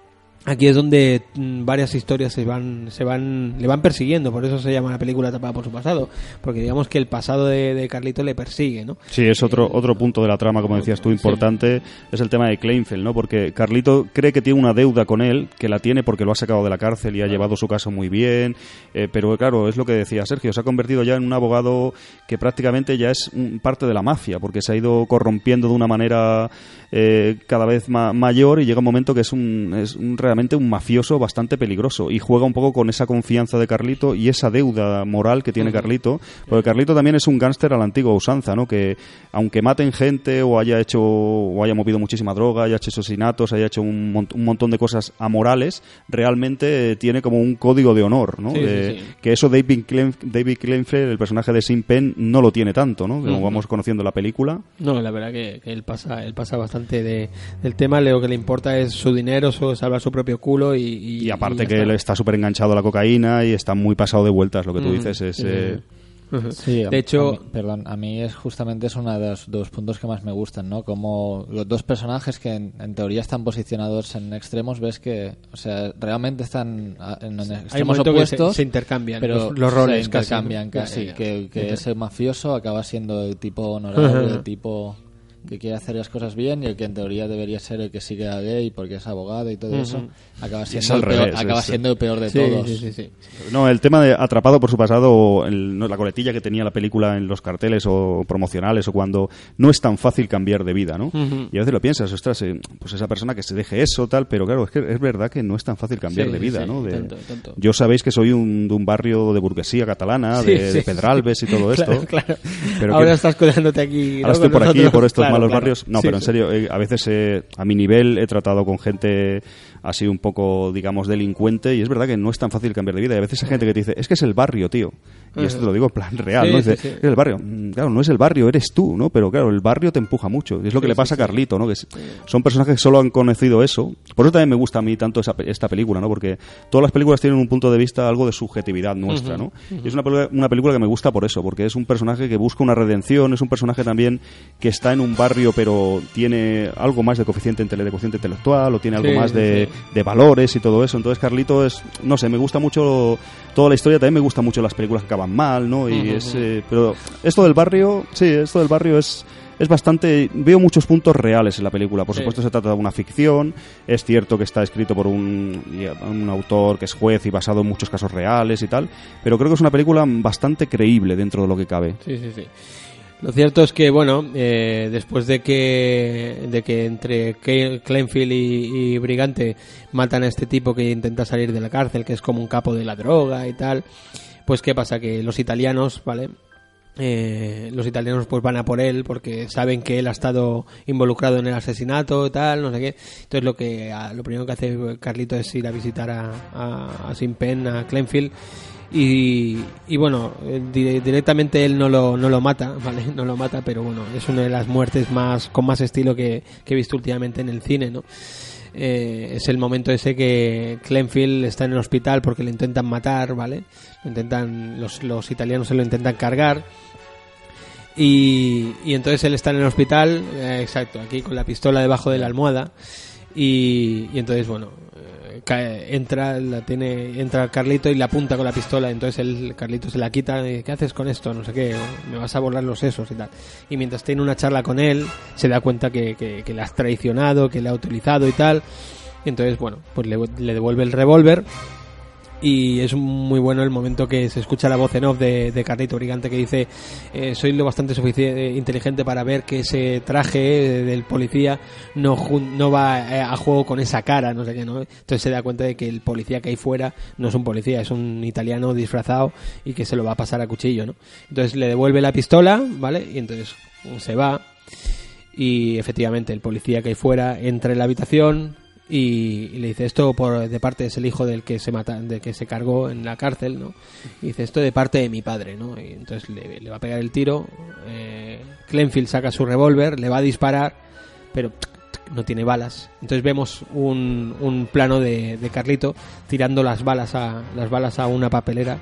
B: Aquí es donde mm, varias historias se van, se van, le van persiguiendo, por eso se llama la película Tapada por su pasado, porque digamos que el pasado de, de Carlito le persigue, ¿no?
C: Sí, es otro, otro punto de la trama, como decías tú, importante, es el tema de Kleinfeld, ¿no? Porque Carlito cree que tiene una deuda con él, que la tiene porque lo ha sacado de la cárcel y ha llevado su caso muy bien, eh, pero claro, es lo que decía Sergio, se ha convertido ya en un abogado que prácticamente ya es parte de la mafia, porque se ha ido corrompiendo de una manera eh, cada vez ma- mayor y llega un momento que es, un, es un- realmente un mafioso bastante peligroso y juega un poco con esa confianza de Carlito y esa deuda moral que tiene Carlito, porque Carlito también es un gángster a la antigua usanza, ¿no? Que aunque maten gente o haya hecho o haya movido muchísima droga, haya hecho asesinatos, haya hecho un, mont- un montón de cosas amorales, realmente eh, tiene como un código de honor, ¿no?
B: Sí, sí,
C: De-
B: sí.
C: Que eso David, David Clenfield, el personaje de Sin Penn, no lo tiene tanto, ¿no? Como vamos conociendo la película.
B: No, la verdad que, que él pasa, él pasa bastante de, del tema, lo que le importa es su dinero, su, salvar su propio culo y... Y,
C: Y aparte
B: ya
C: que
B: está.
C: él está súper enganchado a la cocaína y está muy pasado de vueltas, lo que tú
B: Ujú.
C: dices es...
B: Sí,
C: eh.
D: Sí, a-
B: de hecho,
D: a mí- perdón, a mí es justamente es uno de los, de los puntos que más me gustan, ¿no? Como los dos personajes que en, en teoría están posicionados en extremos, ves que, o sea, realmente están a- en, en extremos
B: que se,
D: opuestos,
B: se intercambian
D: pero
B: los, los roles
D: se
B: casi,
D: intercambian casi,
B: Sí,
D: que, que ese mafioso acaba siendo el tipo honorable, el tipo que quiere hacer las cosas bien y el que en teoría debería ser el que sigue a gay porque es abogado y todo eso, acaba siendo, el peor,
C: revés,
D: acaba
C: es-
D: siendo el peor de
B: Sí,
D: todos.
B: sí, sí, sí.
C: No, el tema de atrapado por su pasado, el- no, la coletilla que tenía la película en los carteles o promocionales o cuando no es tan fácil cambiar de vida, ¿no? Y a veces lo piensas, ostras, eh, pues esa persona que se deje eso, tal, pero claro, es que es verdad que no es tan fácil cambiar
B: Sí,
C: de
B: sí,
C: vida,
B: sí,
C: ¿no? De-
B: tanto, tanto.
C: Yo sabéis que soy un, de un barrio de burguesía catalana,
B: Sí,
C: de,
B: sí,
C: de Pedralbes y todo [laughs] esto.
B: Claro, claro.
C: Pero
B: Ahora
C: que-
B: estás codeándote aquí. ¿no?
C: Ahora estoy por aquí,
B: nosotros.
C: por estos
B: Claro,
C: malos
B: claro.
C: barrios. No,
B: Sí,
C: pero en serio, eh, a veces eh, a mi nivel he tratado con gente así un poco, digamos, delincuente y es verdad que no es tan fácil cambiar de vida. Y a veces hay gente que te dice, es que es el barrio, tío. Y esto te lo digo en plan real,
B: Sí,
C: ¿no? Dice,
B: sí.
C: es el barrio. Mm, Claro, no es el barrio, eres tú, ¿no? Pero claro, el barrio te empuja mucho. Y es lo que le pasa a Carlito, ¿no? Que son personajes que solo han conocido eso. Por eso también me gusta a mí tanto esa esta película, ¿no? Porque todas las películas tienen un punto de vista, algo de subjetividad nuestra, ¿no? Y es una película, una película que me gusta por eso, porque es un personaje que busca una redención, es un personaje también que está en un barrio, pero tiene algo más de coeficiente, de coeficiente intelectual, o tiene algo más de. De valores y todo eso. Entonces, Carlito es, no sé, me gusta mucho toda la historia, también me gustan mucho las películas que acaban mal, ¿no? Y es, eh, pero esto del barrio, sí, esto del barrio es es bastante veo muchos puntos reales en la película por
B: Sí.
C: supuesto se trata de una ficción es cierto que está escrito por un, un autor que es juez y basado en muchos casos reales y tal pero creo que es una película bastante creíble dentro de lo que cabe
B: Sí, sí, sí. Lo cierto es que, bueno, eh, después de que, de que entre Clenfield y Brigante matan a este tipo que intenta salir de la cárcel, que es como un capo de la droga y tal, pues ¿qué pasa? Que los italianos, ¿vale? Eh, los italianos pues van a por él porque saben que él ha estado involucrado en el asesinato tal, no sé qué. Entonces lo que lo primero que hace Carlito es ir a visitar a, a, a Sin a Clenfield y, y bueno, eh, di- directamente él no lo, no lo mata, [laughs] ¿vale? No lo mata, pero bueno, es una de las muertes más con más estilo que, que he visto últimamente en el cine, ¿no? Eh, es el momento ese que Clenfield está en el hospital porque le intentan matar, ¿vale? Lo intentan, los, los italianos se lo intentan cargar. Y, y entonces él está en el hospital, eh, exacto, aquí con la pistola debajo de la almohada. Y, y entonces, bueno, eh, cae- entra, la tiene, entra Carlito y la apunta con la pistola. Entonces el Carlito se la quita y dice, ¿qué haces con esto? No sé qué, me vas a borrar los sesos y tal. Y mientras tiene una charla con él, se da cuenta que, que, que le has traicionado, que le ha utilizado y tal. Entonces, bueno, pues le devuelve el revólver y es muy bueno el momento que se escucha la voz en off de, de Carlito Brigante que dice eh, soy lo bastante suficiente inteligente para ver que ese traje eh, del policía no no va eh, a juego con esa cara no sé qué no entonces se da cuenta de que el policía que hay fuera no es un policía es un italiano disfrazado y que se lo va a pasar a cuchillo no entonces le devuelve la pistola vale y entonces se va y efectivamente el policía que hay fuera entra en la habitación y, le dice esto por de parte es el hijo del que se mata de que se cargó en la cárcel no y dice esto de parte de mi padre no y entonces le, va a pegar el tiro eh, Clenfield saca su revólver le va a disparar pero no tiene balas. Entonces vemos un, un plano de, de Carlito tirando las balas a las balas a una papelera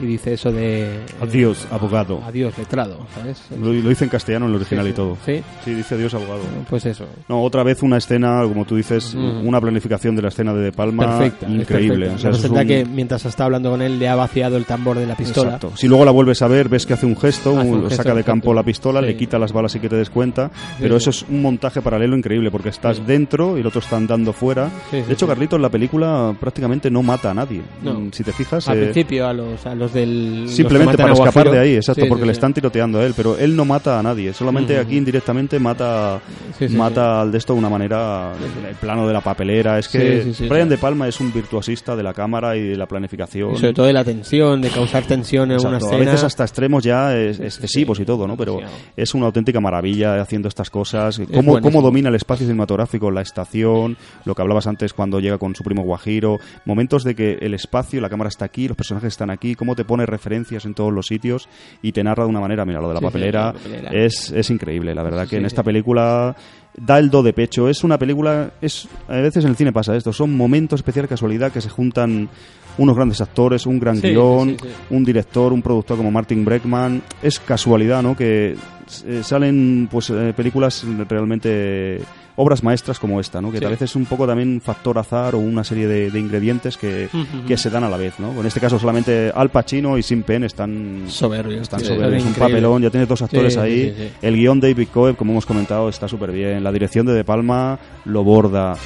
B: y dice eso de
C: Adiós, abogado.
B: adiós letrado sabes
C: Lo, lo dice en castellano en el original
B: Sí,
C: y todo.
B: sí.
C: Sí, dice adiós, abogado.
B: pues eso
C: No, otra vez una escena, como tú dices,
B: Mm.
C: una planificación de la escena de De Palma
B: perfecta
C: increíble. O sea, es un-
B: que mientras está hablando con él le ha vaciado el tambor de la pistola
C: Exacto. Si luego la vuelves a ver, ves que hace un gesto,
B: Hace un gesto,
C: saca de campo la pistola,
B: Sí.
C: le quita las balas y que te des cuenta, pero
B: sí.
C: eso es un montaje paralelo increíble porque estás
B: Sí.
C: dentro y el otro está andando fuera.
B: Sí, sí,
C: de hecho,
B: sí.
C: Carlito en la película prácticamente no mata a nadie.
B: No.
C: Si te fijas,
B: al
C: eh,
B: principio a los, a los los
C: simplemente para escapar
B: Guajiro.
C: de ahí, exacto,
B: Sí,
C: porque
B: sí,
C: le están tiroteando a él, pero él no mata a nadie, solamente aquí indirectamente mata, mata al de esto de una manera, el plano de la papelera, es que Brian. De Palma es un virtuosista de la cámara y de la planificación.
B: Y sobre todo de la tensión, de causar tensión en una escena.
C: A veces hasta extremos ya es- excesivos y todo, ¿no? Pero es una auténtica maravilla haciendo estas cosas. Cómo, cómo domina el espacio cinematográfico, la estación, lo que hablabas antes cuando llega con su primo Guajiro. Momentos de que el espacio, la cámara está aquí, los personajes están aquí, cómo te pone referencias en todos los sitios y te narra de una manera. Mira, lo de la
B: Sí, sí,
C: papelera,
B: la papelera.
C: Es, es increíble, la verdad, que en esta película da el do de pecho. Es una película, es a veces en el cine pasa esto, son momentos especial casualidad que se juntan unos grandes actores, un gran
B: Sí,
C: guion,
B: sí, sí.
C: un director, un productor como Martin Breckman. Es casualidad, ¿no? Que eh, salen pues eh, películas realmente obras maestras como esta, ¿no? Que
B: Sí.
C: a veces es un poco también un factor azar o una serie de, de ingredientes que, que se dan a la vez, ¿no? En este caso solamente Al Pacino y Sin Penn están
B: Soberbios,
C: están soberbios. Es un papelón, ya tienes dos actores
B: Sí,
C: ahí.
B: sí.
C: El guion David Coeb, como hemos comentado, está súper bien. La dirección de De Palma lo borda.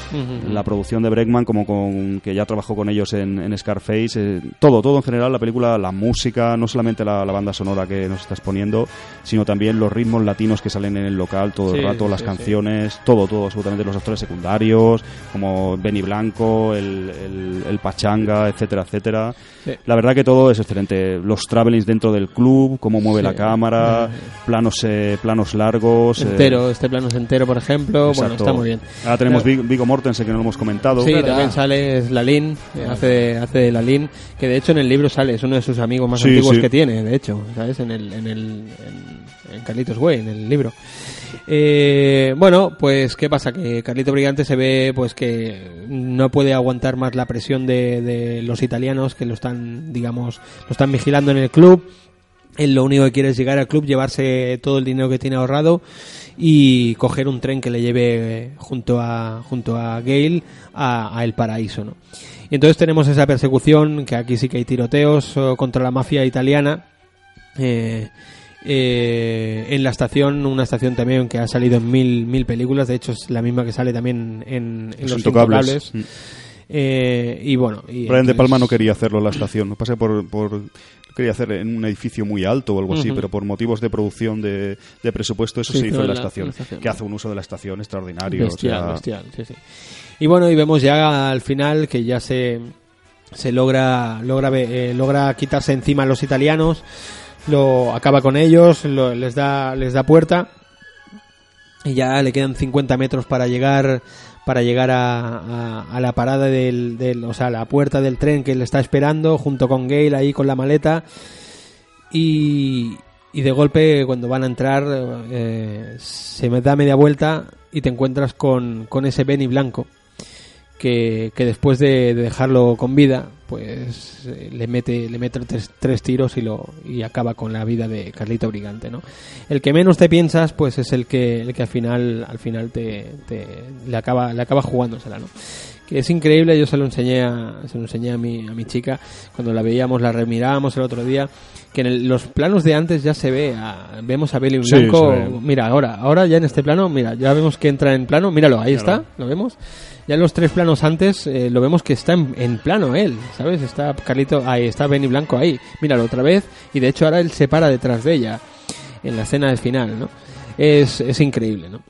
C: La producción de Breckman, como con que ya trabajó con ellos en, en Scarface. eh, todo, todo en general, la película, la música, no solamente la, la banda sonora que nos estás poniendo, sino también los ritmos latinos que salen en el local todo el rato, las canciones, todo, todo, absolutamente los actores secundarios, como Benny Blanco, el, el, el Pachanga, etcétera, etcétera.
B: Sí.
C: La verdad que todo es excelente. Los travelings dentro del club, cómo mueve
B: Sí.
C: la cámara, planos eh, planos largos. eh,
B: Entero, este plano es entero, por ejemplo. Bueno, está muy bien.
C: Ahora tenemos
B: Claro.
C: Vig- Vigo Mortensen, que no lo hemos comentado.
B: Sí,
D: verdad.
B: también sale es Lalín, eh, hace, hace de Lalín, que de hecho en el libro sale, es uno de sus amigos más antiguos que tiene, de hecho, ¿sabes? En el, en el, en, en Carlitos Way, en el libro. Eh, bueno, pues qué pasa que Carlito Brigante se ve pues que no puede aguantar más la presión de, los italianos que lo están, digamos, lo están vigilando en el club. Él lo único que quiere es llegar al club, llevarse todo el dinero que tiene ahorrado y coger un tren que le lleve junto a junto a Gale a, El Paraíso, ¿no? Y entonces tenemos esa persecución que aquí sí que hay tiroteos eh, contra la mafia italiana. eh, eh, en la estación, una estación también que ha salido en mil, mil películas, de hecho es la misma que sale también en, en
C: Los
B: Los
C: Intocables.
B: Intocables.
C: Mm.
B: Eh, y bueno, y
C: Brian De Palma no quería hacerlo en la estación. No pasa por, por quería hacer en un edificio muy alto o algo así, pero por motivos de producción de, de presupuesto eso
B: Se
C: se
B: hizo
C: en la estación,
B: en la estación.
C: que hace un uso de la estación extraordinario. o
B: Bestial,
C: sea,
B: bestial, sí, sí. Y bueno, y vemos ya al final que ya se, se logra logra eh, logra quitarse encima a los italianos. Lo acaba con ellos, lo- les da les da puerta y ya le quedan 50 metros para llegar para llegar a, la parada del, del o sea, la puerta del tren que le está esperando junto con Gale ahí con la maleta y, y de golpe cuando van a entrar eh, se me da media vuelta y te encuentras con, con ese Benny blanco que, que después de, de dejarlo con vida pues eh, le mete le mete tres, tres tiros y lo y acaba con la vida de Carlito Brigante no el que menos te piensas pues es el que el que al final al final te, te- le acaba le acaba jugándosela no que es increíble yo se lo enseñé a, se lo enseñé a mi a mi chica cuando la veíamos la remirábamos el otro día que en el- los planos de antes ya se ve a- vemos a Belly
C: Sí,
B: Blanco mira ahora ahora ya en este plano mira ya vemos que entra en plano míralo ahí está lo vemos ya en los tres planos antes eh, lo vemos que está en, en plano él, ¿sabes? Está Carlito, ahí está Benny Blanco ahí. Míralo otra vez y de hecho ahora él se para detrás de ella en la escena del final, ¿no? Es, es increíble, ¿no?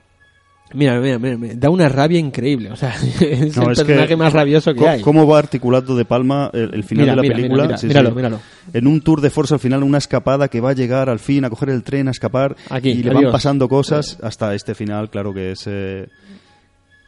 B: Mira, mira, mira, mira, da una rabia increíble, o sea, [laughs] es
C: No,
B: el
C: es que
B: personaje más rabioso que
C: co-
B: hay.
C: ¿Cómo va articulando de Palma el, el final
B: Mira,
C: de la
B: mira,
C: película?
B: mira, mira, míralo, míralo.
C: En un tour de force al final, una escapada que va a llegar al fin a coger el tren, a escapar.
B: Aquí,
C: y le
B: adiós.
C: van pasando cosas hasta este final, claro que es... eh,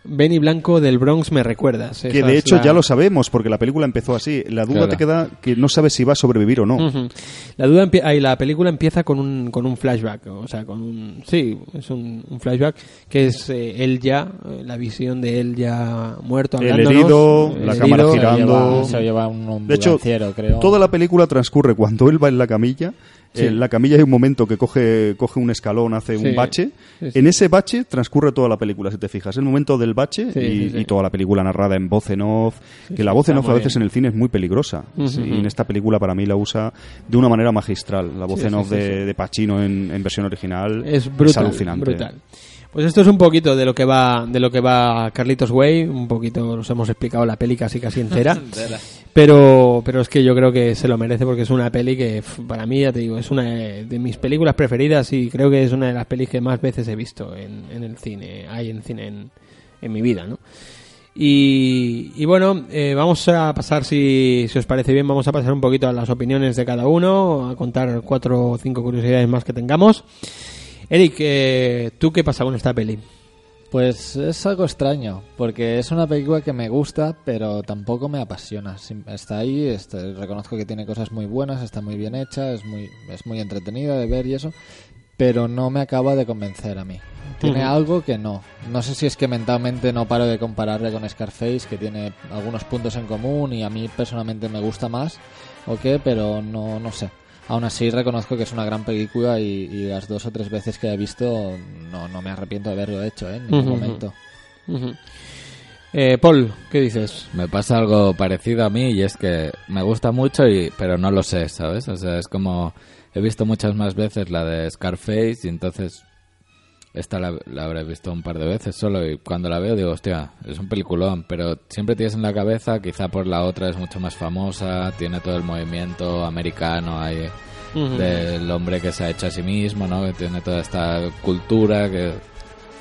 B: Benny Blanco del Bronx me recuerdas.
C: que de hecho
B: la-
C: ya lo sabemos, porque la película empezó así. La duda
D: Claro.
C: te queda que no sabes si va a sobrevivir o no.
B: La duda ahí, la película empieza con un, con un flashback, o sea, con un sí, es un, un flashback que es eh, él ya, eh, la visión de él ya muerto,
C: El herido,
B: el
C: la
B: herido.
C: cámara
D: Se
C: girando.
D: lleva, se lleva un
C: De hecho,
D: creo.
C: Toda la película transcurre cuando él va en la camilla.
B: Sí.
C: En la camilla hay un momento que coge, coge un escalón, hace
B: Sí.
C: un bache.
B: Sí.
C: En ese bache transcurre toda la película, si te fijas. El momento del bache y, toda la película narrada en voz en off. que la voz en off a veces
B: bien.
C: en el cine es muy peligrosa. Y en esta película para mí la usa de una manera magistral. La voz en off de, Pacino en, en versión original
B: es brutal,
C: alucinante.
B: brutal. Pues esto es un poquito de lo que va de lo que va Carlitos Way, un poquito nos hemos explicado la peli casi casi entera. [laughs] Pero, pero es que yo creo que se lo merece porque es una peli que para mí, ya te digo, es una de mis películas preferidas y creo que es una de las pelis que más veces he visto en, en el cine, hay en cine en, en mi vida, ¿no? Y, y bueno, eh, vamos a pasar, si, si os parece bien, vamos a pasar un poquito a las opiniones de cada uno, a contar cuatro o cinco curiosidades más que tengamos. Eric, eh, ¿tú qué pasa con esta peli?
D: Pues es algo extraño, porque es una película que me gusta, pero tampoco me apasiona. Está ahí, está- reconozco que tiene cosas muy buenas, está muy bien hecha, es muy, es muy entretenida de ver y eso, pero no me acaba de convencer a mí. Tiene algo que no. No sé si es que mentalmente no paro de compararle con Scarface, que tiene algunos puntos en común y a mí personalmente me gusta más, o qué, pero no, no sé. Aún así reconozco que es una gran película y, y las dos o tres veces que he visto no, no me arrepiento de haberlo hecho ¿eh? en ningún momento.
B: Eh, Paul, ¿qué dices?
H: Me pasa algo parecido a mí y es que me gusta mucho, y, pero no lo sé, ¿sabes? O sea, es como... He visto muchas más veces la de Scarface y entonces esta la, la habré visto un par de veces solo y cuando la veo digo, hostia, es un peliculón, pero siempre tienes en la cabeza, quizá por la otra es mucho más famosa, tiene todo el movimiento americano ahí del hombre que se ha hecho a sí mismo, ¿no? Que tiene toda esta cultura que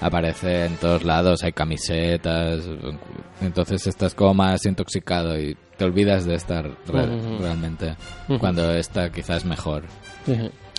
H: aparece en todos lados, hay camisetas, entonces estás como más intoxicado y te olvidas de estar re- realmente, cuando esta quizás es mejor.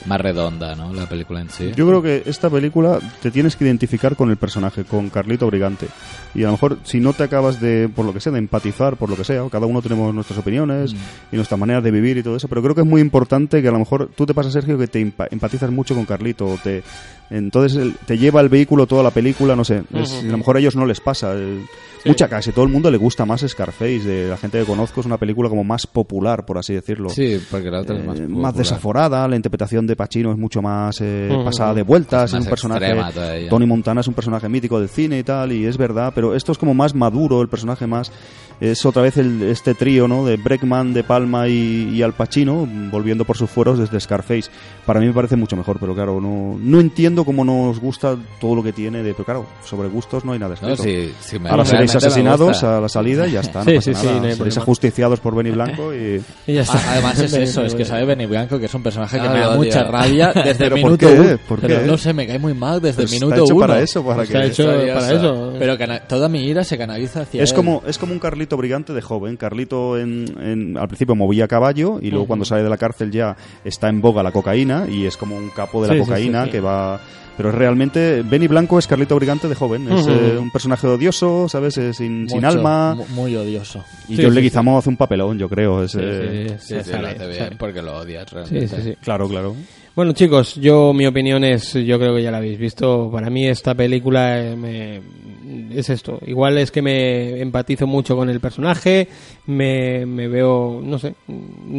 H: Más redonda, ¿no? La película en sí.
C: Yo creo que esta película te tienes que identificar con el personaje, con Carlito Brigante. Y a lo mejor, si no te acabas de, por lo que sea, de empatizar, por lo que sea, cada uno tenemos nuestras opiniones y nuestras maneras de vivir y todo eso, pero creo que es muy importante que a lo mejor tú te pasa, Sergio, que te empa- empatizas mucho con Carlito. O te, entonces el- te lleva el vehículo toda la película, no sé. es- a lo mejor a ellos no les pasa. el- Mucha casi, todo el mundo le gusta más Scarface. De la gente que conozco es una película como más popular, por así decirlo.
H: Sí, porque la otra es más,
C: Eh, más desaforada, la interpretación de Pacino es mucho más eh, pasada de vueltas,
H: Es
C: un personaje... Tony Montana es un personaje mítico del cine y tal, y es verdad, pero esto es como más maduro, el personaje más... Es otra vez el- este trío, ¿no? De Breckman, De Palma y, y Al Pacino, volviendo por sus fueros desde Scarface. Para mí me parece mucho mejor, pero claro, no, no entiendo cómo nos gusta todo lo que tiene de... Pero claro, sobre gustos no hay nada
H: No,
C: escrito.
H: sí, sí, me-
C: Ahora seréis asesinados a la salida y ya está, no
B: Sí,
C: pasa
B: sí, sí,
C: nada.
B: no hay
C: seréis
B: problema.
C: ajusticiados por Benny Blanco [laughs] y...
B: Y ya está.
D: A- Además es [laughs] eso, es que sabe Benny Blanco, que es un personaje que
H: Ah,
D: me da mucha rabia [laughs] desde el
C: ¿Pero por
D: minuto
C: qué?
D: uno.
C: ¿Por
D: Pero
C: qué?
D: no sé, me cae muy mal desde
C: Pues
D: el
C: está
D: minuto
C: hecho
D: uno.
C: para eso, para
B: Está
C: que...
B: hecho para eso.
D: Pero cana- toda mi ira se canaliza hacia
C: Es
D: él.
C: como, es como un Carlito brigante de joven. Carlito en, en- al principio movía caballo y luego cuando sale de la cárcel ya está en boga la cocaína y es como un capo de la
B: Sí,
C: cocaína
B: sí, sí.
C: que va... Pero realmente Benny Blanco es Carlito brigante de joven. Es eh, un personaje odioso, ¿sabes? Eh, sin, sin alma.
D: mu- Muy odioso.
C: Y
B: Sí,
C: John
B: sí,
C: Leguizamo hace un papelón, yo creo. Es, eh,
H: Sí, sí,
B: sale,
H: lo hace bien
B: sale.
H: porque lo odias
B: Sí,
H: realmente.
B: sí, sí.
C: Claro, claro.
B: Bueno, chicos, yo mi opinión es, yo creo que ya la habéis visto. Para mí esta película eh, me- es esto. Igual es que me empatizo mucho con el personaje, me, me veo, no sé,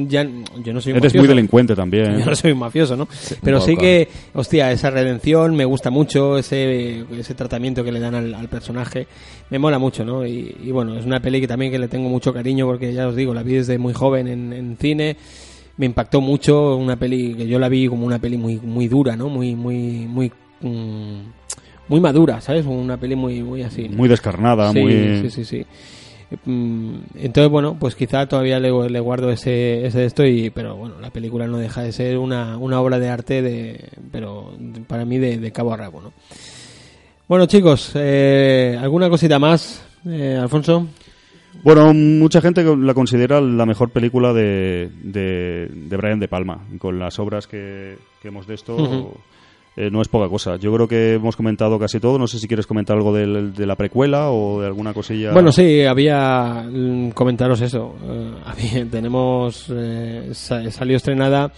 B: ya yo no soy un
C: Eres
B: mafioso.
C: muy delincuente también. [laughs]
B: Yo no soy un mafioso, ¿no? Pero sí que, hostia, esa redención me gusta mucho, ese, ese tratamiento que le dan al, al personaje, me mola mucho, ¿no? Y, y bueno, es una peli que también que le tengo mucho cariño porque ya os digo, la vi desde muy joven en, en cine, me impactó mucho, una peli que yo la vi como una peli muy, muy dura, ¿no? Muy, muy, muy, mm, muy madura, ¿sabes? Una peli muy, muy así.
C: Muy descarnada,
B: Sí,
C: muy...
B: sí, sí, sí. Mm, Entonces, bueno, pues quizá todavía le, le guardo ese, ese de esto, y, pero bueno, la película no deja de ser una, una obra de arte, de, pero para mí de, de cabo a rabo, ¿no? Bueno, chicos, eh, ¿alguna cosita más, eh, Alfonso?
C: Bueno, mucha gente la considera la mejor película de, de, de Brian De Palma. Con las obras que, que hemos de esto. Eh, no es poca cosa. Yo creo que hemos comentado casi todo. No sé si quieres comentar algo de, la precuela o de alguna cosilla.
B: Bueno, sí, había mm, comentaros eso. Eh, [laughs] tenemos eh, sa- salió estrenada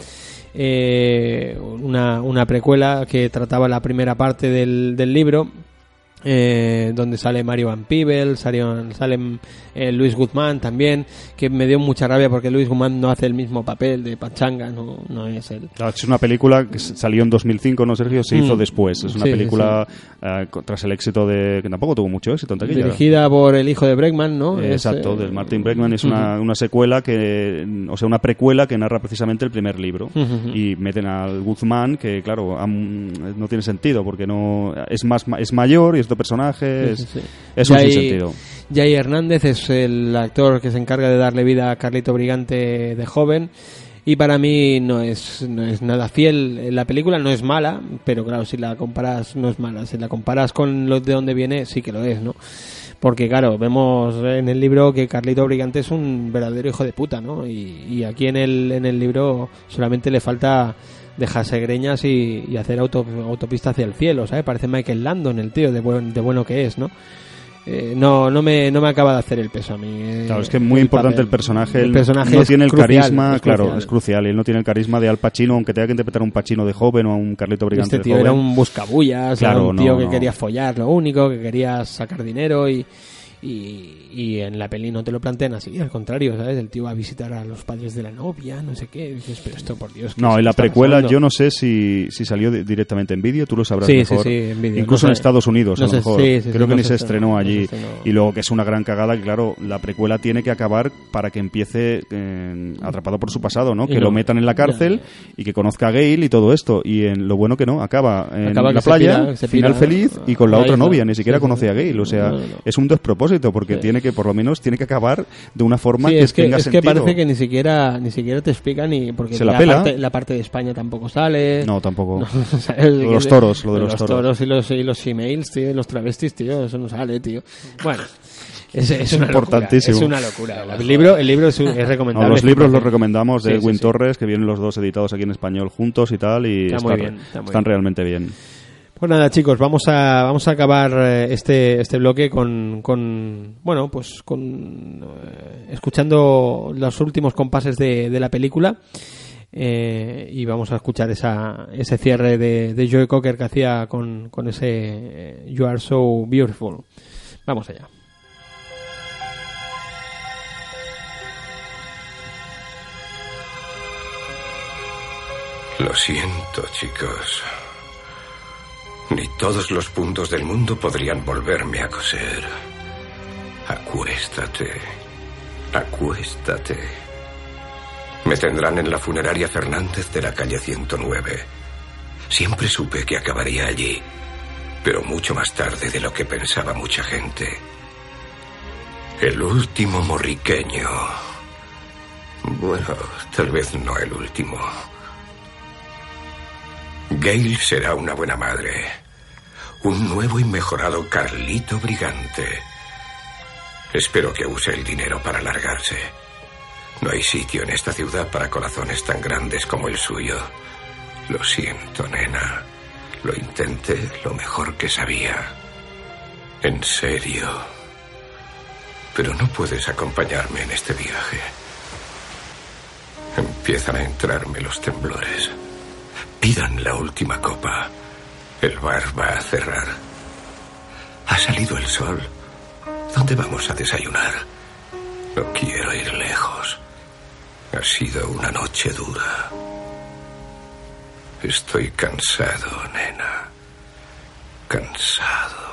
B: una, una precuela que trataba la primera parte del, del libro. Eh, donde sale Mario Van Peebles, sale, sale eh, Luis Guzmán también, que me dio mucha rabia porque Luis Guzmán no hace el mismo papel de Pachanga, no, no es él.
C: Claro, Es una película que salió en 2005, ¿no, Sergio? Se
B: Mm.
C: hizo después. Es una
B: Sí,
C: película eh, tras el éxito de... que tampoco tuvo mucho éxito en taquilla.
B: Dirigida por el hijo de Bregman, ¿no?
C: Eh,
B: Es,
C: Exacto, del Martin Bregman es una, una secuela que, o sea, una precuela que narra precisamente el primer libro y meten al Guzmán que, claro, no tiene sentido porque no es más es mayor y es otro personaje,
B: Sí,
C: es,
B: sí, sí.
C: es un sinsentido.
B: Jay Hernández es el actor que se encarga de darle vida a Carlito Brigante de joven. Y para mí no es, no es nada fiel. La película no es mala, pero claro, si la comparas, no es mala. Si la comparas con lo de dónde viene, sí que lo es, ¿no? Porque claro, vemos en el libro que Carlito Brigante es un verdadero hijo de puta, ¿no? Y, y aquí en el, en el libro solamente le falta dejarse greñas y, y hacer auto, autopista hacia el cielo, ¿sabes? Parece Michael Landon, el tío, de, buen- de bueno que es, ¿no? Eh, no, no me, no me acaba de hacer el peso a mí. eh,
C: Claro, es que es muy
B: el
C: importante
B: papel.
C: el personaje.
B: El personaje
C: no tiene el
B: crucial,
C: carisma,
B: es
C: claro,
B: crucial.
C: es crucial. Él no tiene el carisma de Al Pacino, aunque tenga que interpretar a un Pacino de joven o a un Carlito Brigante
B: Este
C: de
B: tío
C: joven.
B: era un buscabullas, era
C: Claro,
B: un tío
C: no,
B: que
C: no.
B: quería follar, lo único, que quería sacar dinero y, y, y en la peli no te lo plantean así, al contrario, ¿sabes? El tío va a visitar a los padres de la novia, no sé qué, dices, pero esto por Dios. ¿qué
C: No, en la precuela
B: pasando?
C: yo no sé si, si salió di- directamente en vídeo, tú lo sabrás
B: Sí, sí,
C: mejor.
B: sí, en vídeo,
C: Incluso
B: no
C: en
B: sé.
C: Estados Unidos,
B: No
C: a lo mejor. Creo que
B: no
C: ni
B: se estrenó, no
C: allí.
B: estrenó.
C: Y luego que es una gran cagada, que claro, la precuela tiene que acabar para que empiece eh, atrapado por su pasado, ¿no?
B: Y
C: Que lo metan en la cárcel y que conozca a Gale y todo esto. Y en lo bueno que no, acaba en
B: Acaba
C: la playa,
B: pira-
C: final feliz y con la otra novia. Ni siquiera conoce a Gale. O sea, es un despropósito porque
B: Sí.
C: tiene que, por lo menos, tiene que acabar de una forma
B: Sí,
C: que
B: es que,
C: tenga
B: es que
C: sentido.
B: parece que ni siquiera ni siquiera te explican ni porque
C: Se la
B: la,
C: pela.
B: parte, la parte de España tampoco sale
C: No, tampoco. [laughs]
B: ¿sabes?
C: Lo de los toros, lo de los toros.
B: y los, y los emails, tío, y los travestis, tío, eso no sale, tío. Bueno, es, es una
C: Importantísimo.
B: Locura, es una locura. El libro, el libro es, es
C: No,
B: recomendable.
C: los libros los
B: 100%.
C: recomendamos de
B: Sí,
C: Edwin
B: sí.
C: Torres, que vienen los dos editados aquí en español juntos y tal, y
B: Está
C: están-
B: bien, está
C: están realmente bien.
B: Pues nada, chicos, vamos a, vamos a acabar eh, este, este bloque con, con bueno, pues con eh, escuchando los últimos compases de, de la película eh, y vamos a escuchar esa, ese cierre de, de Cocker que hacía con, con ese You Are So Beautiful. Vamos allá.
G: Lo siento, chicos. Ni todos los puntos del mundo podrían volverme a coser. Acuéstate. Acuéstate. Me tendrán en la funeraria Fernández de la calle 109. Siempre supe que acabaría allí, pero mucho más tarde de lo que pensaba mucha gente. El último morriqueño. Bueno, tal vez no el último.
I: Gail será una buena madre. Un nuevo y mejorado Carlito Brigante. Espero que use el dinero para largarse. No hay sitio en esta ciudad para corazones tan grandes como el suyo. Lo siento, nena. Lo intenté lo mejor que sabía. En serio. Pero no puedes acompañarme en este viaje. Empiezan a entrarme los temblores. Pidan la última copa. El bar va a cerrar. Ha salido el sol. ¿Dónde vamos a desayunar? No quiero ir lejos. Ha sido una noche dura. Estoy cansado, nena. Cansado.